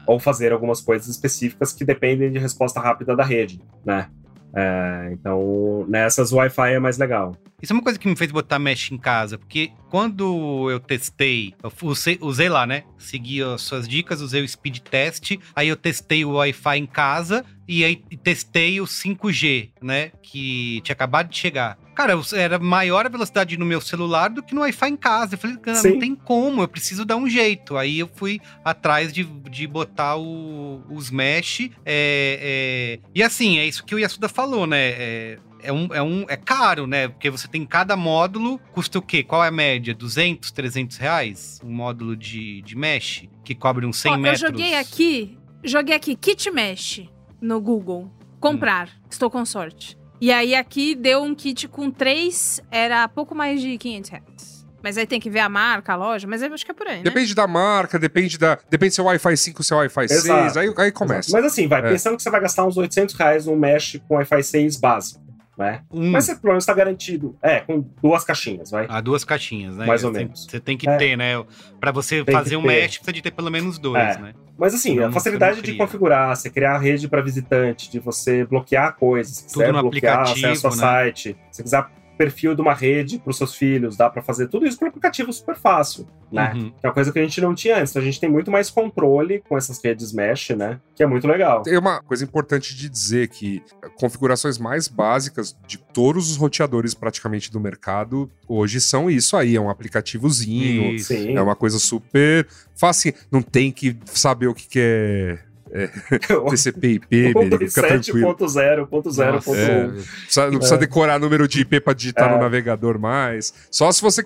ou fazer algumas coisas específicas que dependem de resposta rápida da rede, né? É, então, nessas Wi-Fi é mais legal. Isso é uma coisa que me fez botar mesh em casa, porque quando eu testei, eu usei, usei lá, né? Segui as suas dicas, usei o speed test, aí eu testei o Wi-Fi em casa e aí testei o 5G, né? Que tinha acabado de chegar. Cara, era maior a velocidade no meu celular do que no Wi-Fi em casa. Eu falei, cara, Sim. não tem como, eu preciso dar um jeito. Aí eu fui atrás de, de botar o- os mesh. é, é, E assim, é isso que o Yasuda falou, né? É, é, um, é, um, é caro, né? Porque você tem cada módulo, custa o quê? Qual é a média? 200, 300 reais? Um módulo de, de mesh que cobre uns 100 Ó, metros. Eu joguei aqui, joguei aqui kit mesh no Google. Comprar. Estou com sorte. E aí aqui deu um kit com três, era pouco mais de 500 reais. Mas aí tem que ver a marca, a loja, mas eu acho que é por aí, né? Depende da marca, depende da. Depende se é Wi-Fi 5, se é Wi-Fi 6. Exato. Aí, aí começa. Mas assim, vai, É. pensando que você vai gastar uns 800 reais num mesh com Wi-Fi 6 básico, né? Um, Mas você pelo menos está garantido. É, com duas caixinhas, vai. ah, duas caixinhas, né? Mais ou Você- menos. Você tem que É. ter, né? Pra você Tem fazer um mesh, precisa de ter pelo menos dois, É. né? Mas assim, Não, a facilidade de configurar, você criar a rede para visitante, de você bloquear coisas, se Tudo quiser bloquear ao né? site, se quiser perfil de uma rede para os seus filhos, dá para fazer tudo isso por aplicativo super fácil, né? Uhum. Que é uma coisa que a gente não tinha antes. Então a gente tem muito mais controle com essas redes mesh, né? Que é muito legal. Tem uma coisa importante de dizer que configurações mais básicas de todos os roteadores praticamente do mercado hoje são isso aí, é um aplicativozinho, Isso. É uma coisa super fácil, não tem que saber o que, que é TCP/IP, Berico, fica tranquilo. 7.0.0.1. Nossa, É. Precisa- não precisa decorar número de IP para digitar É. no navegador mais. Só se você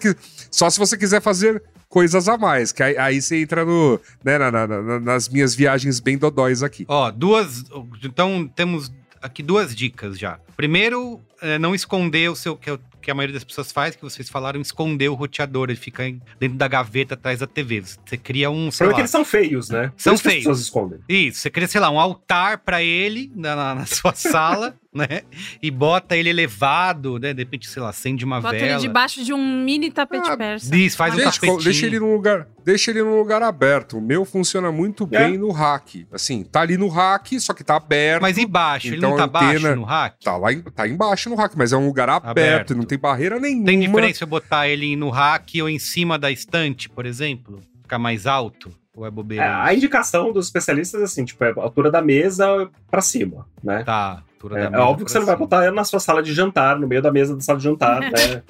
só se você quiser fazer coisas a mais. Que aí, aí você entra no, né, na- na- na- nas minhas viagens bem dodóis aqui. Ó, duas. Então temos aqui duas dicas já. Primeiro, é, não esconder o seu. Que, é que a maioria das pessoas faz, que vocês falaram, esconder o roteador. Ele fica dentro da gaveta atrás da TV. Você cria um. Sei é que lá, eles são feios, né? São que as feios. pessoas escondem. Isso, você cria, sei lá, um altar pra ele na, na- na sua sala, né? E bota ele elevado, né? De repente, sei lá, acende uma Bota vela. ele debaixo de um mini tapete Ah, persa. Diz, faz um Gente, tapetinho. deixa ele num lugar, deixa ele num lugar aberto. O meu funciona muito É. bem no hack. Assim, tá ali no hack, só que tá aberto. Mas embaixo, ele Então não tá a antena- baixo no hack? Tá lá, tá embaixo no hack, mas é um lugar aberto, Aberto. não tem barreira nenhuma. Tem diferença eu botar ele no rack ou em cima da estante, por exemplo? Ficar mais alto? Ou é bobeira? É, a indicação dos especialistas é assim, tipo, é a altura da mesa pra cima, né? Tá, altura É, da é óbvio que você não vai botar na sua sala de jantar, no meio da mesa da sala de jantar, né?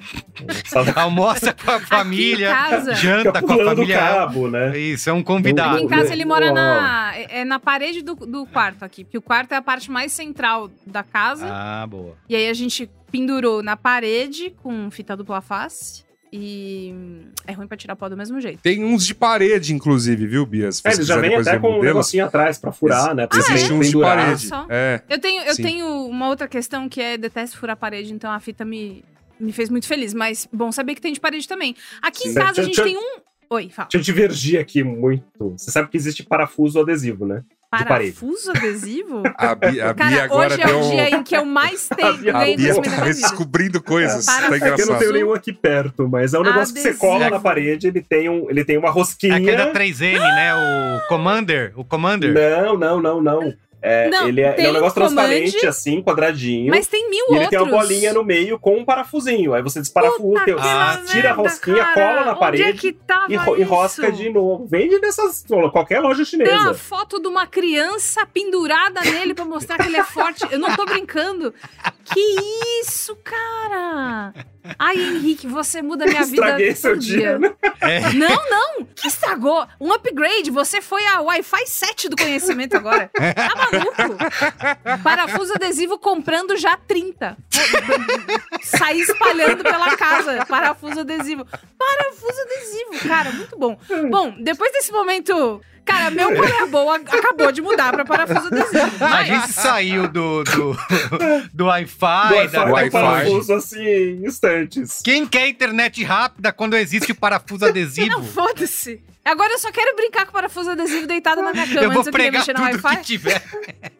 Sala Almoça com a família, janta com a família. cabo, né? Isso, é um convidado. Aqui em casa ele mora na, é é na parede do, do quarto aqui, porque o quarto é a parte mais central da casa. Ah, boa. E aí a gente pendurou na parede com fita dupla face. E é ruim pra tirar pó do mesmo jeito. Tem uns de parede, inclusive, viu, Bia? Se É, eles já vem até com um modelo, negocinho atrás pra furar, né? Pra Existe você uns de parede. É. Eu tenho, eu Sim. tenho uma outra questão que é detesto furar parede, então a fita me, me fez muito feliz. Mas bom saber que tem de parede também. Aqui em Sim. casa a gente tem um. Oi, fala. Deixa eu divergir aqui muito. Você sabe que existe parafuso adesivo, né? de parede. Parafuso adesivo? A Bia, a Cara, Bia agora hoje é o um... dia em que eu mais tenho Bia- A Bia conhecimento da tá descobrindo coisas. Tá É É eu não engraçado. tenho nenhum aqui perto, mas é um negócio que você Adesivo. cola na parede, ele tem, um, ele tem uma É rosquinha. aquele da 3M, né? O Commander. O Commander. Não, não, não, não. É, Não, ele, é, ele é um negócio comande, transparente, assim, quadradinho. Mas tem mil e ele outros. tem uma bolinha no meio com um parafusinho. Aí você desparafusa, Puta Ah, tira a rosquinha, cara. cola na Onde parede é que tava e, ro- e rosca de novo. Vende nessas. qualquer loja Tem uma chinesa. foto de uma criança pendurada nele pra mostrar que ele é forte. Eu não tô brincando. Que isso, cara? Ai, Henrique, você muda minha vida Estraguei seu todo dia, né? É. Não, não. Que estragou. Um upgrade. Você foi a Wi-Fi 7 do conhecimento agora. Tá maluco? Parafuso adesivo comprando já 30. Sair espalhando pela casa. Parafuso adesivo. Parafuso adesivo, cara, muito bom. Bom, depois desse momento... Cara, meu Coreia Boa acabou de mudar pra parafuso adesivo. A Mas... gente saiu do, do, do Wi-Fi, da Wi-Fi. parafuso assim, em instantes. Quem quer internet rápida quando existe o parafuso adesivo? Não, foda-se. Agora eu só quero brincar com parafuso adesivo deitado na minha cama. eu vou Antes eu pregar mexer tudo Wi-Fi. que tiver.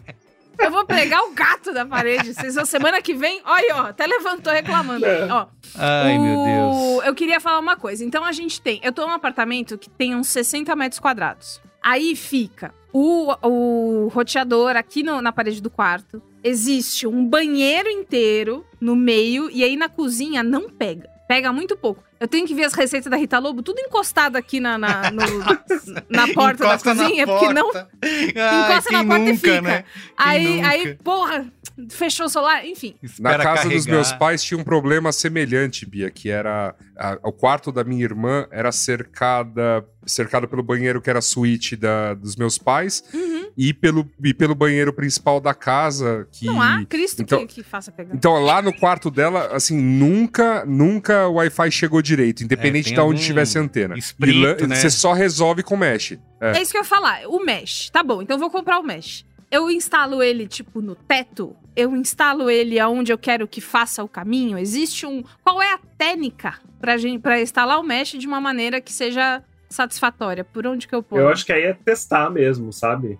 Eu vou pregar o gato da parede. Vocês vão semana que vem. Olha, ó, até levantou reclamando. É. Ó, Ai, o- meu Deus. Eu queria falar uma coisa. Então a gente tem. Eu tô num apartamento que tem uns 60 metros quadrados. Aí fica o, o roteador aqui no- na parede do quarto. Existe um banheiro inteiro no meio. E aí na cozinha não pega. Pega muito pouco. Eu tenho que ver as receitas da Rita Lobo, tudo encostado aqui na, na, no- na porta Encosta da na cozinha, porque não porta. Ai, encosta na porta e nunca, fica. né? Aí, nunca? aí, porra, fechou o celular, enfim. Na Espera casa dos carregar. meus pais tinha um problema semelhante, Bia, que era a- o quarto da minha irmã era cercada cercado pelo banheiro que era a suíte da, dos meus pais Uhum. e pelo, e pelo banheiro principal da casa que Não há Cristo então- que, que faça pegar. então lá no quarto dela assim nunca nunca o Wi-Fi chegou direito independente tem de onde tivesse antena espírito, E né? você só resolve com mesh é. É isso que eu ia falar. O mesh. Tá bom, então eu vou comprar o mesh. Eu instalo ele, tipo, no teto? Eu instalo ele aonde eu quero que faça o caminho? Existe um. Qual é a técnica pra, gente, pra instalar o mesh de uma maneira que seja satisfatória? Por onde que eu ponho? Eu acho que aí é testar mesmo, sabe?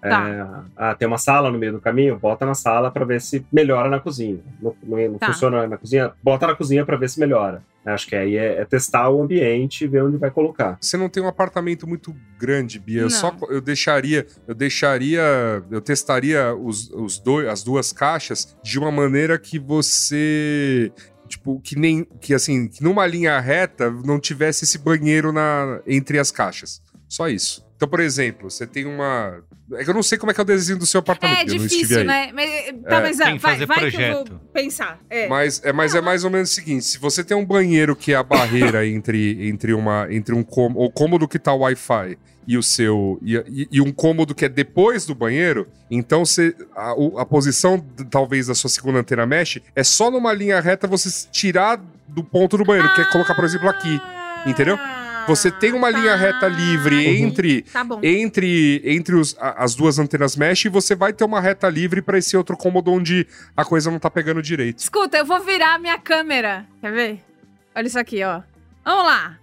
Tá. É, ah, tem uma sala no meio do caminho, bota na sala pra ver se melhora na cozinha. Não, não- não Tá. funciona na cozinha, bota na cozinha pra ver se melhora. Acho que aí é, é testar o ambiente e ver onde vai colocar. Você não tem um apartamento muito grande, Bia. Eu só eu deixaria, eu deixaria, eu testaria os, os dois, as duas caixas de uma maneira que você tipo que nem que assim, que numa linha reta não tivesse esse banheiro na entre as caixas. Só isso. Então, por exemplo, você tem uma é que eu não sei como é que é o desenho do seu apartamento, É Bia, eu não estive difícil, aí. né? Mas, tá, É. mas Tem ah, que vai, fazer vai que eu projeto. vou pensar. É. Mas é, mas é mais ou menos o seguinte: se você tem um banheiro que é a barreira entre, entre, uma, entre um cômodo, o cômodo que tá o Wi-Fi e o seu. E, e- e um cômodo que é depois do banheiro, então você, a, a posição, talvez, da sua segunda antena mesh é só numa linha reta você se tirar do ponto do banheiro, que é colocar, por exemplo, aqui. entendeu? Ah, Você tem uma linha tá. reta livre entre Tá bom. entre, entre os- a- as duas antenas mesh e você vai ter uma reta livre pra esse outro cômodo onde a coisa não tá pegando direito. Escuta, eu vou virar a minha câmera. Quer ver? Olha isso aqui, ó. Vamos lá.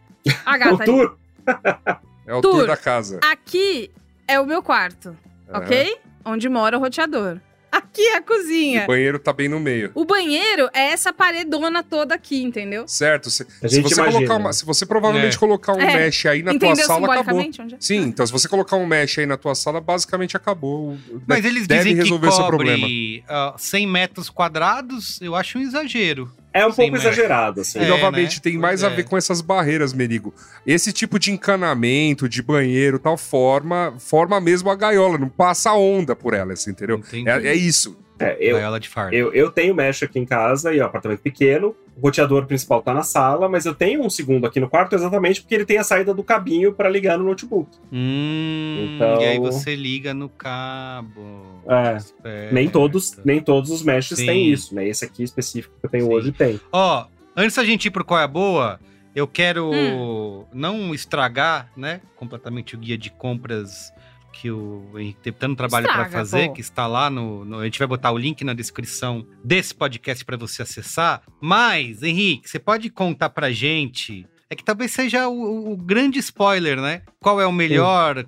A gata É o Tour. tour da casa. Aqui é o meu quarto, Aham. ok? Onde mora o roteador. Aqui é a cozinha. o banheiro tá bem no meio. O banheiro é essa paredona toda aqui, entendeu? Certo? Se, se você imagina. colocar uma- se você provavelmente É. colocar um É. mesh aí na tua Entendeu sala, acabou. é? Sim, então se você colocar um mesh aí na tua sala, basicamente acabou. Mas eles Deve dizem que resolver esse problema. cobre ah, 100 metros quadrados, eu acho um exagero. É um pouco exagerado, assim. E É, novamente né? tem mais a Pois ver é. com essas barreiras, Merigo. Esse tipo de encanamento, de banheiro, tal forma, forma mesmo a gaiola, não passa onda por ela, assim, entendeu? É, é isso. É, eu, Gaiola de fardo. eu, eu tenho mesh aqui em casa e é um apartamento pequeno. O roteador principal tá na sala, mas eu tenho um segundo aqui no quarto exatamente porque ele tem a saída do cabinho para ligar no notebook. Hum, Então- E aí você liga no cabo. É. Nem todos, nem todos os meshes Sim. têm isso, né? Esse aqui específico que eu tenho Sim. hoje tem. Ó, antes da gente ir pro Qual é a Boa, eu quero Hum. não estragar, né, completamente o guia de compras que o Henrique teve tanto trabalho para fazer, pô. que está lá no, no- A gente vai botar o link na descrição desse podcast para você acessar. Mas, Henrique, você pode contar pra gente. É que talvez seja o, o grande spoiler, né? Qual é o melhor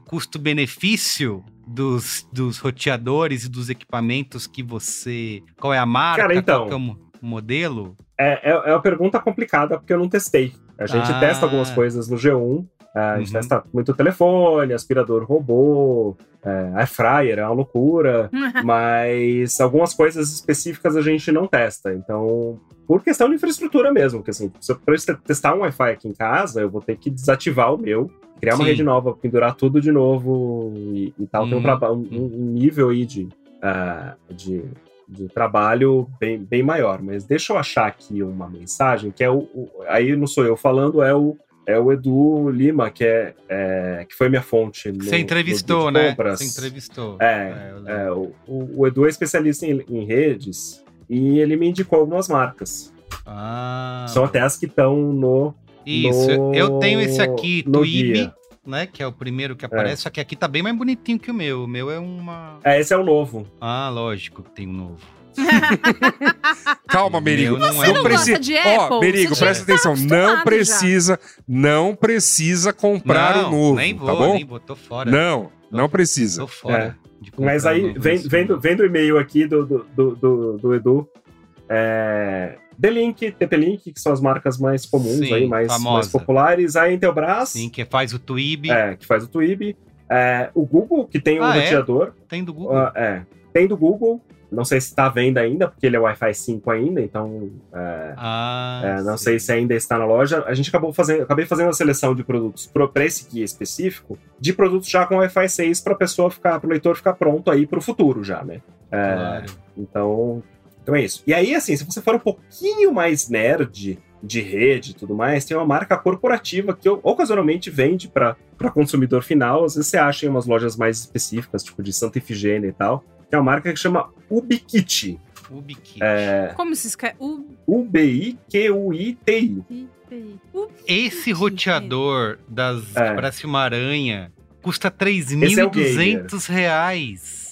custo-benefício dos, dos roteadores e dos equipamentos que você. Qual é a marca? Cara, então. Qual que é o mo- modelo? É, é, é uma pergunta complicada porque eu não testei. A gente Ah. testa algumas coisas no G1. A gente Uhum. testa muito telefone, aspirador robô, é, air fryer, é uma loucura. mas algumas coisas específicas a gente não testa. Então, por questão de infraestrutura mesmo, porque assim, se eu testar um Wi-Fi aqui em casa, eu vou ter que desativar o meu, criar uma Sim. rede nova, pendurar tudo de novo e, e tal. Tem um, Uhum. traba- um- um nível aí de, ah, de, de trabalho bem, bem maior. Mas deixa eu achar aqui uma mensagem, que é o. o- aí não sou eu falando, é o. É o Edu Lima, que, é, é- que foi minha fonte. No, Você entrevistou, né? Compras. Você entrevistou. É, lembro. É, o, o- o Edu é especialista em, em redes e ele me indicou algumas marcas. Ah, São até as que estão no. Isso, eu- no- eu tenho esse aqui, guia. né? Que é o primeiro que aparece, só que aqui tá bem mais bonitinho que o meu. O meu é uma. É, esse é o novo. Ah, lógico que tem um novo. Calma, Merigo. Meu não é Você não preci- gosta de Ó, Apple? Merigo, já presta tá atenção. Não já. precisa, não precisa comprar não, o novo, nem vou, tá bom? nem vou, tô fora. Não, não precisa. Tô fora. comprar Mas um aí, vendo, mundo. vendo o e-mail aqui do, do, do, do- do Edu, é, D-Link, TP-Link, que são as marcas mais comuns Sim, aí, mais, famosa. mais populares. A Intelbras, Sim, que faz o Tuibi. é, que faz o Twib. É, o Google, que tem um Ah, é? roteador. Tem do Google. Ah, é, tem do Google. Não sei se está à venda ainda, porque ele é Wi-Fi 5 ainda, então é, Ah, É, não sei se ainda está na loja. A gente acabou fazendo, acabei fazendo a seleção de produtos para esse guia específico, de produtos já com Wi-Fi 6 para pessoa ficar, para o leitor ficar pronto aí para o futuro já, né? É, Claro. Então, então é isso. E aí, assim, se você for um pouquinho mais nerd de rede e tudo mais, tem uma marca corporativa que ocasionalmente vende para consumidor final. Às vezes você acha em umas lojas mais específicas, tipo de Santa Ifigênia e tal. Que é uma marca que chama Ubiquiti. Ubiquiti. É, Como se escreve? U U-B-I-Q-U-I-T-I. Esse roteador das É. que parece uma aranha custa Esse é o 3.200 reais.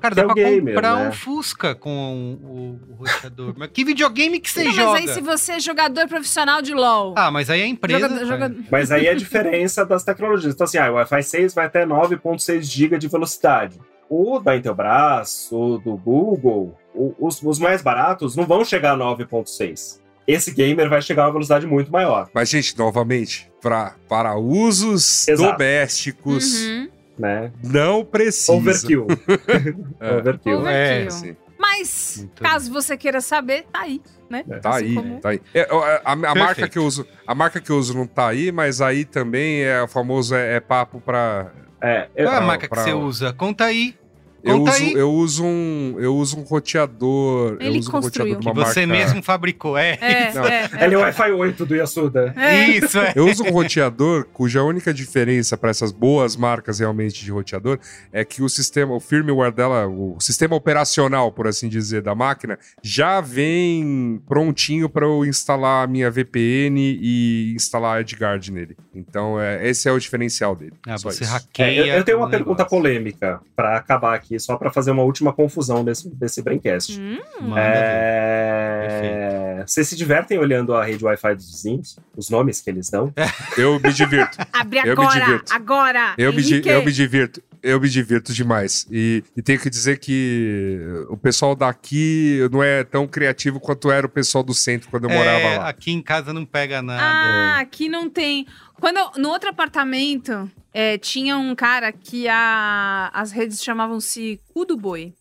Cara, Que dá é pra gamer, comprar né? um Fusca com o, o roteador. mas que videogame que você Não, joga? mas aí se você é jogador profissional de LoL. Ah, mas aí a empresa... jogador, jogador- Mas aí é a diferença das tecnologias. Então, assim, ah, o Wi-Fi 6 vai até 9,6 GB de velocidade. O da Intelbras, o do Google, o- os, os mais baratos não vão chegar a 9,6. Esse gamer vai chegar a uma velocidade muito maior, Mas, gente, novamente, pra, para usos Exato. domésticos, Uhum. né? não precisa. Overkill. É. Overkill. Overkill. É, sim. Mas, Muito caso você queira saber, tá aí, né? Tá Assim aí, como- tá aí. É, ó, a, a marca que eu uso, a marca que eu uso não tá aí, mas aí também é o famoso é, é papo pra. É, eu- Qual é a Pra- marca que pra- você usa? Conta aí. Eu uso, eu uso um. Eu uso um roteador. eu Ele uso um construiu. roteador de Que você marca- mesmo fabricou, é. É, Não. é, Ele é o Wi-Fi 8 do Yasuda. é. Isso, é. Eu uso um roteador cuja única diferença para essas boas marcas realmente de roteador é que o sistema, o firmware dela, o sistema operacional, por assim dizer, da máquina, já vem prontinho para eu instalar a minha VPN e instalar a Edguard nele. Então, é, esse é o diferencial dele. Ah, você isso. É, hackeia. eu, eu tenho uma o pergunta negócio. polêmica pra acabar aqui, só pra fazer uma última confusão desse, desse Braincast. Hum. É... Vocês se divertem olhando a rede Wi-Fi dos vizinhos? Os nomes que eles dão? Eu me divirto. Abre Eu me agora, divirto. agora. Eu me, eu me divirto. Eu me divirto demais. E, e tenho que dizer que o pessoal daqui não é tão criativo quanto era o pessoal do centro quando eu morava É, lá. aqui em casa não pega nada. Ah, aqui não tem. Quando eu- no outro apartamento é, tinha um cara que a, as redes chamavam-se cu do boi.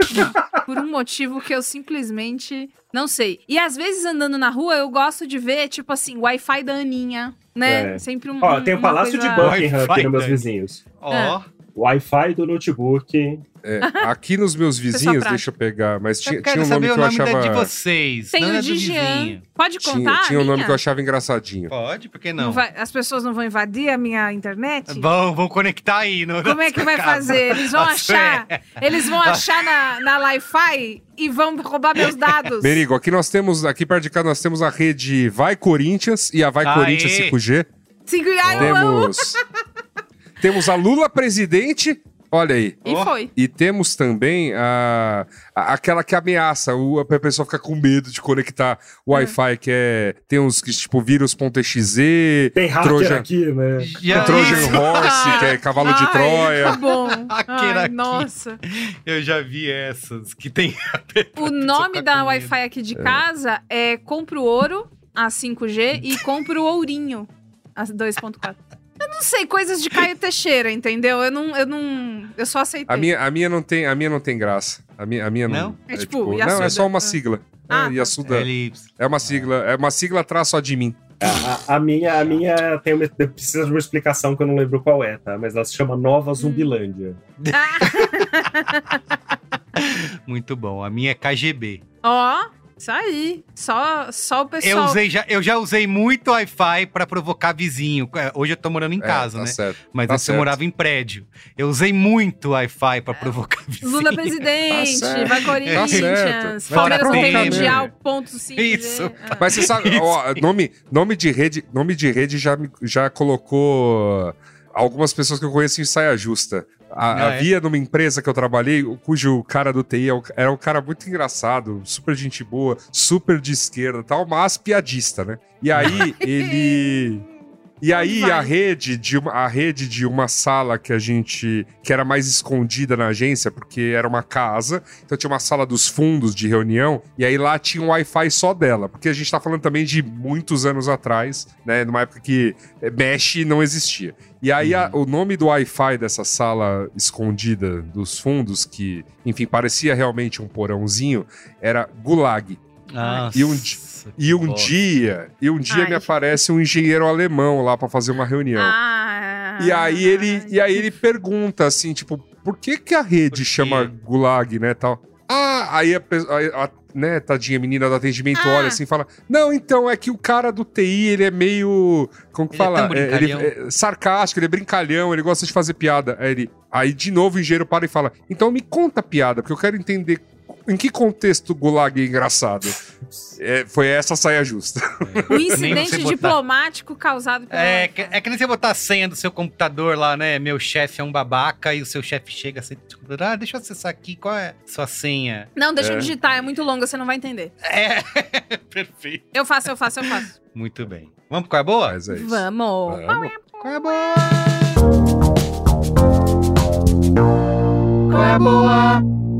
Por um motivo que eu simplesmente não sei. E às vezes andando na rua eu gosto de ver, tipo assim, Wi-Fi da Aninha, né? É. Sempre um. Ó, tem o Palácio coisa- de Buckingham aqui nos meus vizinhos. Ó, Wi-Fi do notebook. É, aqui nos meus vizinhos, prático. deixa eu pegar, mas eu tinha, tinha um nome saber que o eu nome achava. da de vocês. Tem não o é de do Jean. Pode Tinha, contar? tinha um a nome que eu achava engraçadinho. Pode, por que Não não? vai- as pessoas não vão invadir a minha internet? Vão, vão conectar aí. No, Como é que vai fazer? Eles vão achar. sua- Eles vão achar na, na Wi-Fi e vão roubar meus dados. Merigo, aqui nós temos, aqui perto de cá, nós temos a rede Vai Corinthians e a Vai Aê! Corinthians 5G. Cinco- Ai, eu amo. Temos, temos a Lula presidente, olha aí. E foi. E temos também a, a- aquela que ameaça, o, a pessoa fica com medo de conectar o Wi-Fi, que é. Tem uns que, tipo, vírus.exe, Tem hacker Trojan, aqui, né? Já- Trojan Isso. Horse, que é cavalo de Ai, Troia. Tá bom. Hacker Ai, aqui. nossa. Eu já vi essas que tem. O nome da. Wi-Fi aqui de casa é Compro Ouro, a 5G, e Compro Ourinho, a 2.4. Eu não sei, coisas de Caio Teixeira, entendeu? Eu não. Eu não. Eu só aceitei. A minha, a, minha não tem, a minha não tem graça. A minha, a minha não. Não? É tipo, não, Yasuda. é só uma sigla. Ah, é, tá. Yasuda. Elipse. É uma sigla, é uma sigla atrás só de mim. A, a minha, a minha tem uma, precisa de uma explicação que eu não lembro qual é, tá? Mas ela se chama Nova Zumbilândia. Muito bom. A minha é KGB. Ó, isso aí. Só, só o Eu, pessoal. usei já, eu já usei muito Wi-Fi pra provocar vizinho. É, Hoje eu tô morando em casa, é, tá né? certo. Mas tá antes eu certo. morava em prédio. Eu usei muito Wi-Fi pra provocar vizinho. Lula presidente, Tá vai Tá Corinthians. Palmeiras Fora mundial, ponto 5. Isso. Mas você sabe, ó, nome, nome de rede, nome de rede já, já colocou algumas pessoas que eu conheço em saia justa. A- Ah, é? havia numa empresa que eu trabalhei, cujo cara do TI é era um cara muito engraçado, super gente boa, super de esquerda, tal, mas piadista, né? E aí ele e aí a rede de uma, a rede de uma sala que a gente que era mais escondida na agência, porque era uma casa, então tinha uma sala dos fundos de reunião e aí lá tinha um Wi-Fi só dela, porque a gente tá falando também de muitos anos atrás, né, numa época que eh, Mesh não existia. E aí a- o nome do Wi-Fi dessa sala escondida dos fundos, que, enfim, parecia realmente um porãozinho, era Gulag. Nossa, E um E um bosta. dia, e um dia Ai. me aparece um engenheiro alemão lá pra fazer uma reunião. Ah, E aí ele, e aí ele pergunta assim, tipo, por que que a rede chama Gulag, né, tal? Ah, aí a, a, a- né, tadinha menina do atendimento Ah. olha assim e fala: "Não, então é que o cara do TI, ele é meio, como que Ele é fala? tão ele brincalhão. é sarcástico, ele é brincalhão, ele gosta de fazer piada". Aí ele, aí de novo o engenheiro para e fala: "Então me conta a piada, porque eu quero entender em que contexto Gulag é engraçado". É, foi essa a saia justa. Um Nem incidente você botar. diplomático causado pelo. É, que, é que nem você botar a senha do seu computador lá, né? Meu chefe é um babaca e o seu chefe chega assim, ah, deixa eu acessar aqui, qual é a sua senha? Não, deixa É. eu digitar, é muito longa, você não vai entender. É, perfeito. Eu faço, eu faço, eu faço. Muito bem. Vamos pro qual é boa? Mas é isso. Vamos. Vamos. Qual é boa? Qual é boa?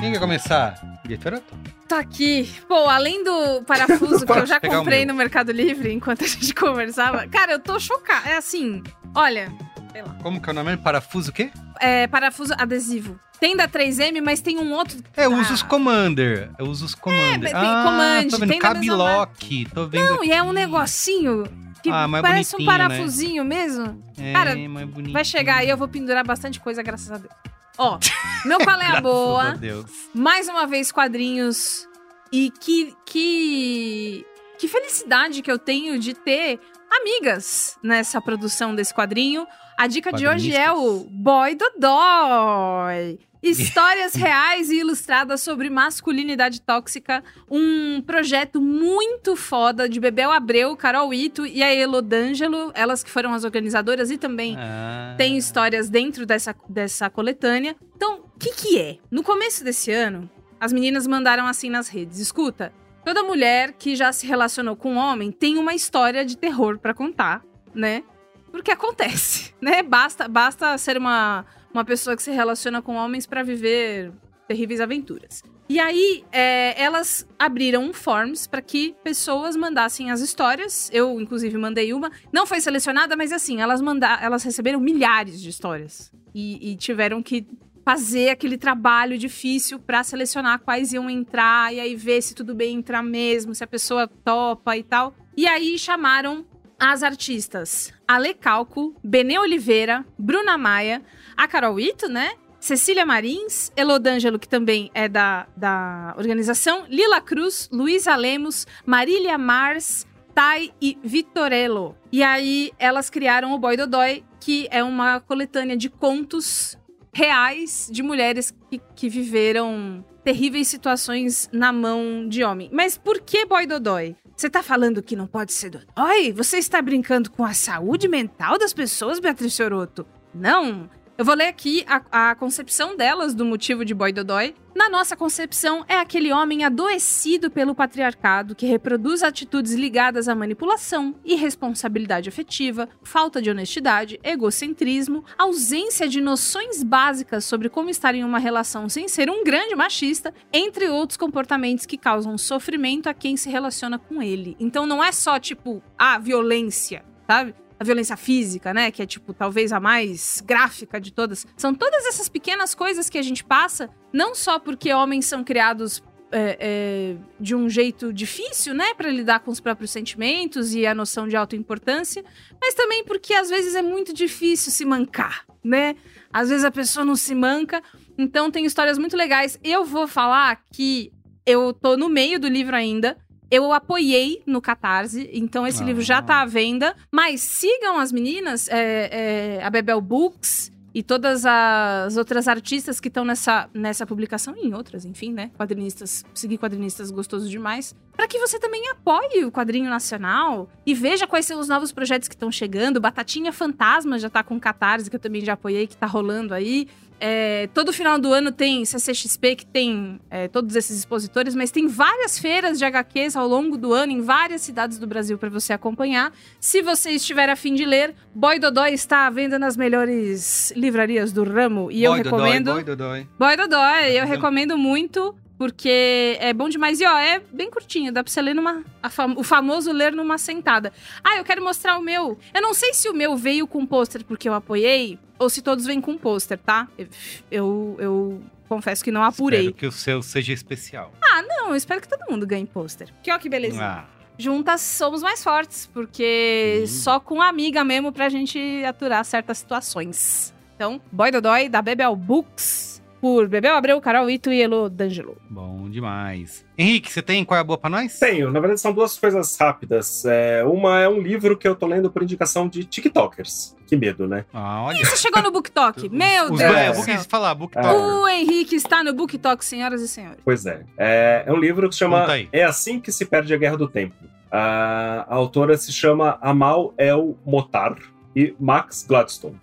Quem quer começar? Guitarotto? Tá aqui. Pô, além do parafuso que eu já comprei no Mercado Livre enquanto a gente conversava, cara, eu tô chocada. É assim, olha, sei lá. Como que é o nome? Parafuso o quê? é, parafuso adesivo. Tem da 3M, mas tem um outro. É, eu uso os Commander. Eu uso os Commander. tem ah, Command, tô vendo. tem da Cabe mesma marca. lock. Tô vendo Não, e é um aqui. negocinho que Ah, mais parece um né? parafusinho mesmo. É, Cara, bonitinho. Vai chegar aí, eu vou pendurar bastante coisa, graças a Deus. Ó, meu qual é a Graças a boa? Deus. Mais uma vez, quadrinhos. E que, que. Que felicidade que eu tenho de ter amigas nessa produção desse quadrinho. A dica de hoje é o Boy Dodói. Histórias reais e ilustradas sobre masculinidade tóxica. Um projeto muito foda de Bebel Abreu, Carol Ito e a Elodângelo, elas que foram as organizadoras e também Ah. tem histórias dentro dessa, dessa coletânea. Então, o que que é? No começo desse ano, as meninas mandaram assim nas redes. Escuta, toda mulher que já se relacionou com um homem tem uma história de terror pra contar, né? Porque acontece, né? Basta, basta ser uma, uma pessoa que se relaciona com homens pra viver terríveis aventuras. E aí, é, elas abriram um forms para que pessoas mandassem as histórias. Eu, inclusive, mandei uma. Não foi selecionada, mas assim, elas manda elas receberam milhares de histórias. E, e tiveram que fazer aquele trabalho difícil para selecionar quais iam entrar, e aí ver se tudo bem entrar mesmo, se a pessoa topa e tal. E aí chamaram as artistas Ale Calco, Benê Oliveira, Bruna Maia, a Carol Ito, né? Cecília Marins, Elodângelo, que também é da, da organização, Lila Cruz, Luísa Lemos, Marília Mars, Tai e Vitorello. E aí elas criaram o Boy Dodói, que é uma coletânea de contos reais de mulheres que, que viveram terríveis situações na mão de homem. Mas por que Boy Dodói? Você tá falando que não pode ser Dodói? Você está brincando com a saúde mental das pessoas, Beatriz Soroto? Não. Eu vou ler aqui a, a concepção delas do motivo de Boy Dodói. Na nossa concepção, é aquele homem adoecido pelo patriarcado que reproduz atitudes ligadas à manipulação, irresponsabilidade afetiva, falta de honestidade, egocentrismo, ausência de noções básicas sobre como estar em uma relação sem ser um grande machista, entre outros comportamentos que causam sofrimento a quem se relaciona com ele. Então não é só tipo a violência, sabe? A violência física, né? Que é, tipo, talvez a mais gráfica de todas. São todas essas pequenas coisas que a gente passa, não só porque homens são criados é, é, de um jeito difícil, né? Pra lidar com os próprios sentimentos e a noção de autoimportância, mas também porque às vezes é muito difícil se mancar, né? Às vezes a pessoa não se manca. Então tem histórias muito legais. Eu vou falar que eu tô no meio do livro ainda. Eu apoiei no Catarse, então esse Ah. livro já tá à venda. Mas sigam as meninas, é, é, a Bebel Books e todas as outras artistas que estão nessa, nessa publicação e em outras, enfim, né? Quadrinistas, seguir quadrinistas gostoso demais. Para que você também apoie o quadrinho nacional e veja quais são os novos projetos que estão chegando. Batatinha Fantasma já tá com Catarse, que eu também já apoiei, que tá rolando aí. É, todo final do ano tem CCXP, que tem é, todos esses expositores, mas tem várias feiras de HQs ao longo do ano em várias cidades do Brasil para você acompanhar. Se você estiver a fim de ler, Boy Dodói está à venda nas melhores livrarias do ramo e eu Boy Dodói, recomendo. Boy Dodói. Boy Dodói, eu recomendo muito. Porque é bom demais. E ó, é bem curtinho, dá pra você ler numa. fam- o famoso ler numa sentada. Ah, eu quero mostrar o meu. Eu não sei se o meu veio com pôster porque eu apoiei, ou se todos vêm com pôster, tá? Eu, eu, confesso que não apurei. Espero que o seu seja especial. Não, eu espero que todo mundo ganhe pôster. Que ó, que belezinha. Ah, Juntas somos mais fortes, porque Hum. só com amiga mesmo pra gente aturar certas situações. Então, Boy Dodói, da Bebel Books, por Bebel Abreu, Carol Ito e Elo D'Angelo. bom demais. Henrique, você tem qual é a boa pra nós? Tenho, na verdade são duas coisas rápidas. É, uma é um livro que eu tô lendo por indicação de TikTokers. Que medo, né? Ah, olha. Você chegou no BookTok. Meu Os, Deus é, eu vou falar, Book Ah. Talk. O Henrique está no BookTok, senhoras e senhores. Pois é. É, é um livro que se chama. É Assim que se Perde a Guerra do Tempo. A, a autora se chama Amal El Motar e Max Gladstone.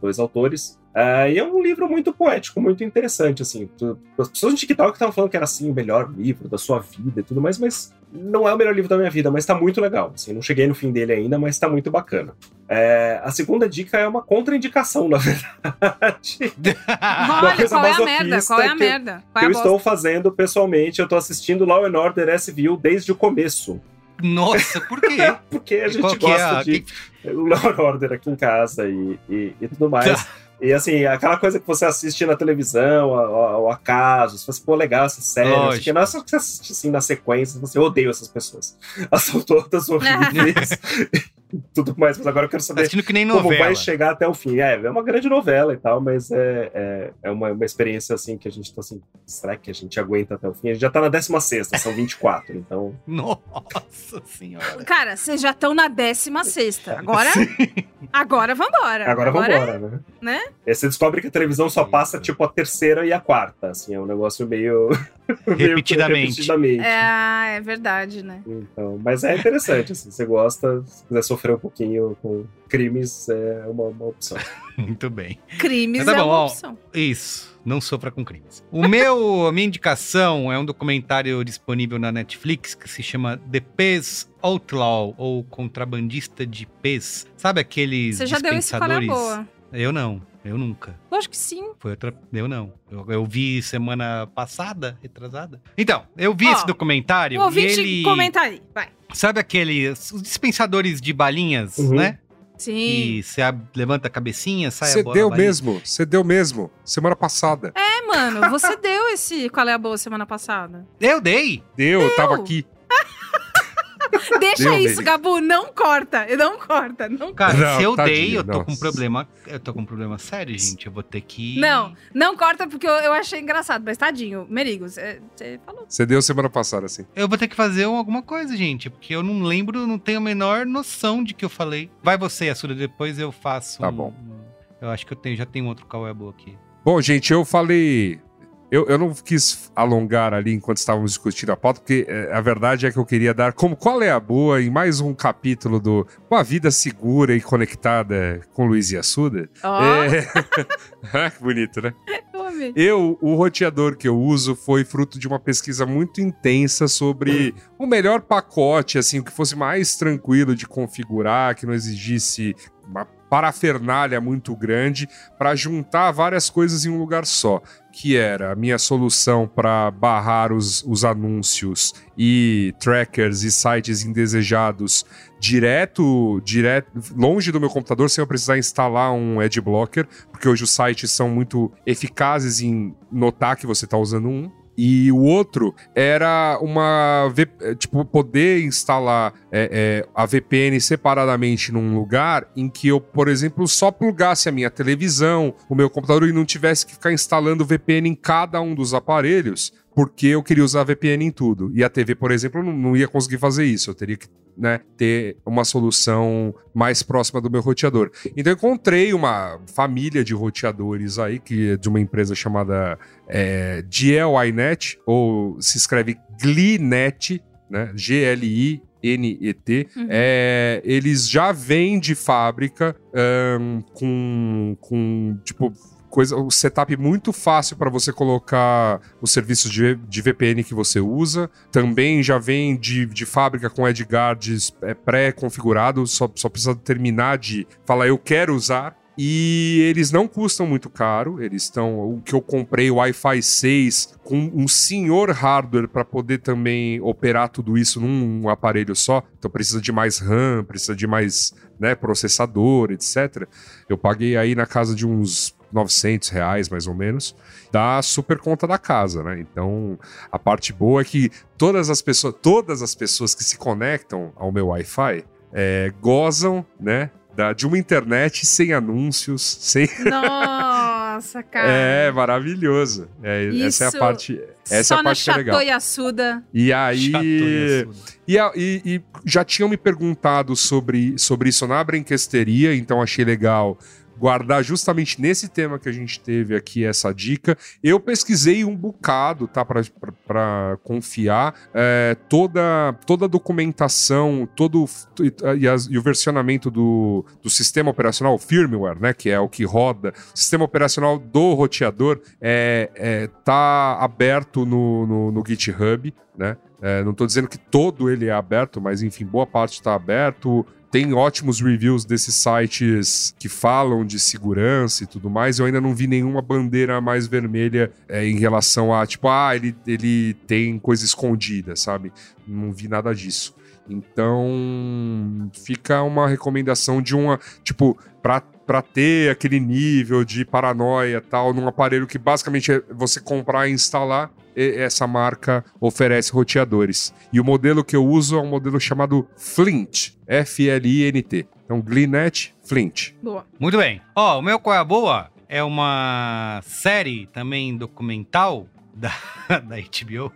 Dois autores. É, e é um livro muito poético, muito interessante, assim. Tu- As pessoas no TikTok estavam falando que era, assim, o melhor livro da sua vida e tudo mais, mas não é o melhor livro da minha vida, mas tá muito legal. Assim, não cheguei no fim dele ainda, mas tá muito bacana. É, a segunda dica é uma contraindicação, na verdade. Olha, qual é a merda? Qual é a que- merda? Qual que é eu a bosta? estou fazendo pessoalmente. Eu tô assistindo Law and Order SVU desde o começo. Nossa, por quê? Porque a gente que gosta é a- de Law and Order aqui em casa e, e, e tudo mais. Tá. E assim, aquela coisa que você assiste na televisão, ao, acaso, se você, pô, legal essa série, que, não é só que você assiste assim na sequência, você odeia essas pessoas. Elas são todas horríveis. tudo mais, mas agora eu quero saber que nem como novela. vai chegar até o fim. É, é uma grande novela e tal, mas é, é, é uma, uma experiência assim que a gente tá assim, será que a gente aguenta até o fim? A gente já tá na 16, são 24, então. Nossa senhora. Cara, vocês já estão na 16 Agora, agora vambora. Agora, vambora, né? né? E você descobre que a televisão só passa tipo a terceira e a quarta, assim, é um negócio meio. meio Repetidamente. repetidamente. É, é verdade, né? Então, mas é interessante, assim, você gosta, se quiser sofrer um pouquinho com crimes, é uma, uma opção. Muito bem. Crimes tá é bom, uma ó. opção. Isso, não sofra com crimes. O meu, a minha indicação é um documentário disponível na Netflix que se chama The Pez Outlaw, ou Contrabandista de Pez. Sabe aqueles Você já deu esse dispensadores? boa. Eu não, eu nunca. Lógico que sim. Foi outra. Eu não. Eu, eu vi semana passada, retrasada. Então, eu vi Ó, esse documentário O e ouvinte ele. comenta aí. Vai. Sabe aqueles. Os dispensadores de balinhas, Uhum. né? Sim. Que você levanta a cabecinha, sai Você a bola. deu a balinha. mesmo, você deu mesmo. Semana passada. É, mano, você deu esse qual é a boa semana passada. Eu dei! Deu, eu tava aqui. Deixa Deu, isso, baby. Gabu, não corta. Não corta, não Cara, Não, se eu tadinho, dei, eu tô não. com um problema. Eu tô com um problema sério, gente. Eu vou ter que. Não, não corta porque eu, eu achei engraçado, mas tadinho. Merigo, você você falou. Você deu semana passada, assim. Eu vou ter que fazer um- alguma coisa, gente. Porque eu não lembro, não tenho a menor noção de que eu falei. Vai você, Asura, depois eu faço. Tá um- bom. Eu acho que eu tenho, já tenho outro é boa aqui. Bom, gente, eu falei. Eu, eu não quis alongar ali enquanto estávamos discutindo a pauta, porque eh, a verdade é que eu queria dar como qual é a boa em mais um capítulo do Uma Vida Segura e Conectada com Luiz e Assuda. Ó, É... Ah, que bonito, né? eu o roteador que eu uso foi fruto de uma pesquisa muito intensa sobre o melhor pacote, assim, o que fosse mais tranquilo de configurar, que não exigisse uma parafernália muito grande para juntar várias coisas em um lugar só, que era a minha solução para barrar os, os anúncios e trackers e sites indesejados direto, direto, longe do meu computador, sem eu precisar instalar um ad blocker, porque hoje os sites são muito eficazes em notar que você está usando um. E o outro era uma. Eh, Tipo, poder instalar é, é, a VPN separadamente num lugar em que eu, por exemplo, só plugasse a minha televisão, o meu computador e não tivesse que ficar instalando VPN em cada um dos aparelhos, porque eu queria usar VPN em tudo. E a TV, por exemplo, não, não ia conseguir fazer isso. Eu teria que né, ter uma solução mais próxima do meu roteador. Então eu encontrei uma família de roteadores aí, que é de uma empresa chamada é, GLINet, ou se escreve GLINet, né? G-L-I-N-E-T. Uhum. É, eles já vêm de fábrica ahn, com, com, tipo, coisa, um setup muito fácil para você colocar os serviços de, de VPN que você usa. Também já vem de, de fábrica com Edguards é, pré-configurado, só, só precisa terminar de falar eu quero usar. E eles não custam muito caro, eles estão. O que eu comprei, o Wi-Fi 6, com um senhor hardware para poder também operar tudo isso num aparelho só. Então precisa de mais RAM, precisa de mais né, processador, etc. Eu paguei aí na casa de uns 900 reais, mais ou menos, dá super conta da casa, né? Então, a parte boa é que todas as pessoas, todas as pessoas que se conectam ao meu Wi-Fi é, gozam, né? Da, de uma internet sem anúncios, sem. Nossa, cara. É maravilhoso. É, essa é a Isso parte. Essa é Só a na parte que é legal. Yasuda. E aí. Chato e. E, a- e- e já tinham me perguntado sobre, sobre isso na brinquesteria, então achei legal guardar justamente nesse tema que a gente teve aqui essa dica. Eu pesquisei um bocado, tá? Para confiar é, toda, toda a documentação, todo e, as- e o versionamento do, do sistema operacional, o firmware, né? Que é o que roda. O sistema operacional do roteador é, é, tá aberto no, no, no GitHub, né? É, não estou dizendo que todo ele é aberto, mas enfim, boa parte está aberto. Tem ótimos reviews desses sites que falam de segurança e tudo mais. Eu ainda não vi nenhuma bandeira mais vermelha é, em relação a, tipo, ah, ele, ele tem coisa escondida, sabe? Não vi nada disso. Então, fica uma recomendação de uma, tipo, pra, pra ter aquele nível de paranoia tal, num aparelho que basicamente é você comprar e instalar, essa marca oferece roteadores. E o modelo que eu uso é um modelo chamado Flint, F-L-I-N-T. Então, Gleanet Flint. Boa. Muito bem. Ó, o meu Qual é a Boa é uma série também documental da, da HBO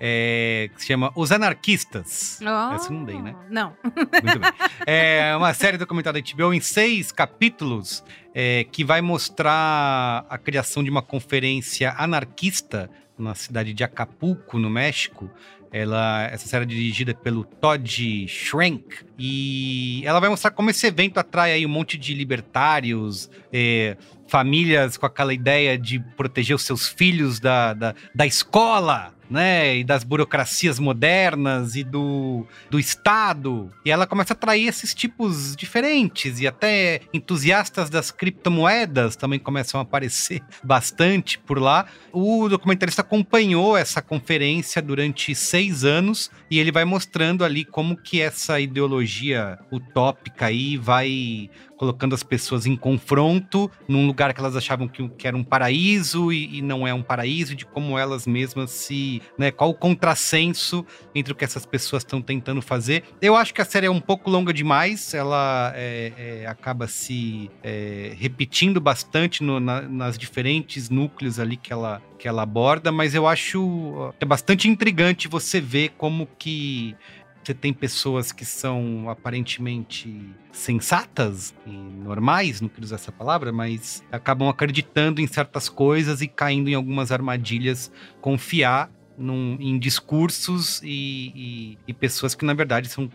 é, que se chama Os Anarquistas. Essa eu não dei, né? Não. Muito bem. É uma série documental da HBO em seis capítulos é, que vai mostrar a criação de uma conferência anarquista na cidade de Acapulco, no México. Ela, essa série é dirigida pelo Todd Schrank e ela vai mostrar como esse evento atrai aí um monte de libertários, é, famílias com aquela ideia de proteger os seus filhos da, da, da escola, né? E das burocracias modernas e do, do Estado. E ela começa a atrair esses tipos diferentes e até entusiastas das criptomoedas também começam a aparecer bastante por lá. O documentarista acompanhou essa conferência durante seis anos e ele vai mostrando ali como que essa ideologia utópica aí vai colocando as pessoas em confronto num lugar que elas achavam que, que era um paraíso e, e não é um paraíso, de como elas mesmas se. Né, qual o contrassenso entre o que essas pessoas estão tentando fazer. Eu acho que a série é um pouco longa demais, ela é, é, acaba se é, repetindo bastante no- na- nas diferentes núcleos ali que ela, que ela aborda, mas eu acho é bastante intrigante você ver como que você tem pessoas que são aparentemente sensatas e normais, não quero usar essa palavra, mas acabam acreditando em certas coisas e caindo em algumas armadilhas, confiar num- em discursos e, e- e pessoas que na verdade são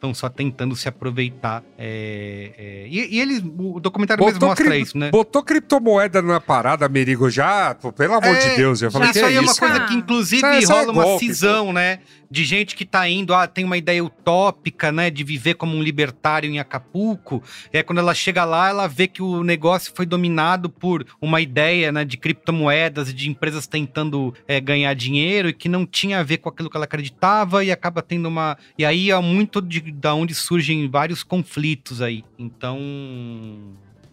estão só tentando se aproveitar. é, é, e, e eles, o documentário mesmo mostra cri- isso, né? botou criptomoeda na parada, Merigo, já, pô, pelo amor É, de Deus. Eu falei, isso que aí é uma isso? coisa que, inclusive, Isso é- isso é rola uma golpe, cisão, né? De gente que tá indo, ah, tem uma ideia utópica, né? De viver como um libertário em Acapulco. E aí, quando ela chega lá, ela vê que o negócio foi dominado por uma ideia, né? De criptomoedas e de empresas tentando é, ganhar dinheiro e que não tinha a ver com aquilo que ela acreditava e acaba tendo uma... E aí, é muito de, da onde surgem vários conflitos aí. Então...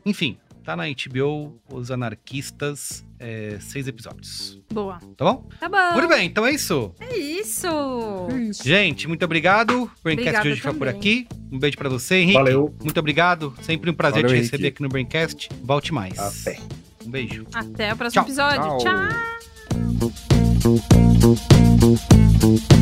Enfim, tá na HBO, Os Anarquistas, é, seis episódios. Boa. Tá bom? Tá bom. Muito bem, então é isso. É isso. Gente, muito obrigado. O Braincast de hoje fica por aqui. Um beijo pra você, Henrique. Valeu. Muito obrigado. Sempre um prazer Valeu, te Henrique. receber aqui no Braincast. Volte mais. Até. Um beijo. Até o próximo Tchau. episódio. Tchau. Tchau. Müzik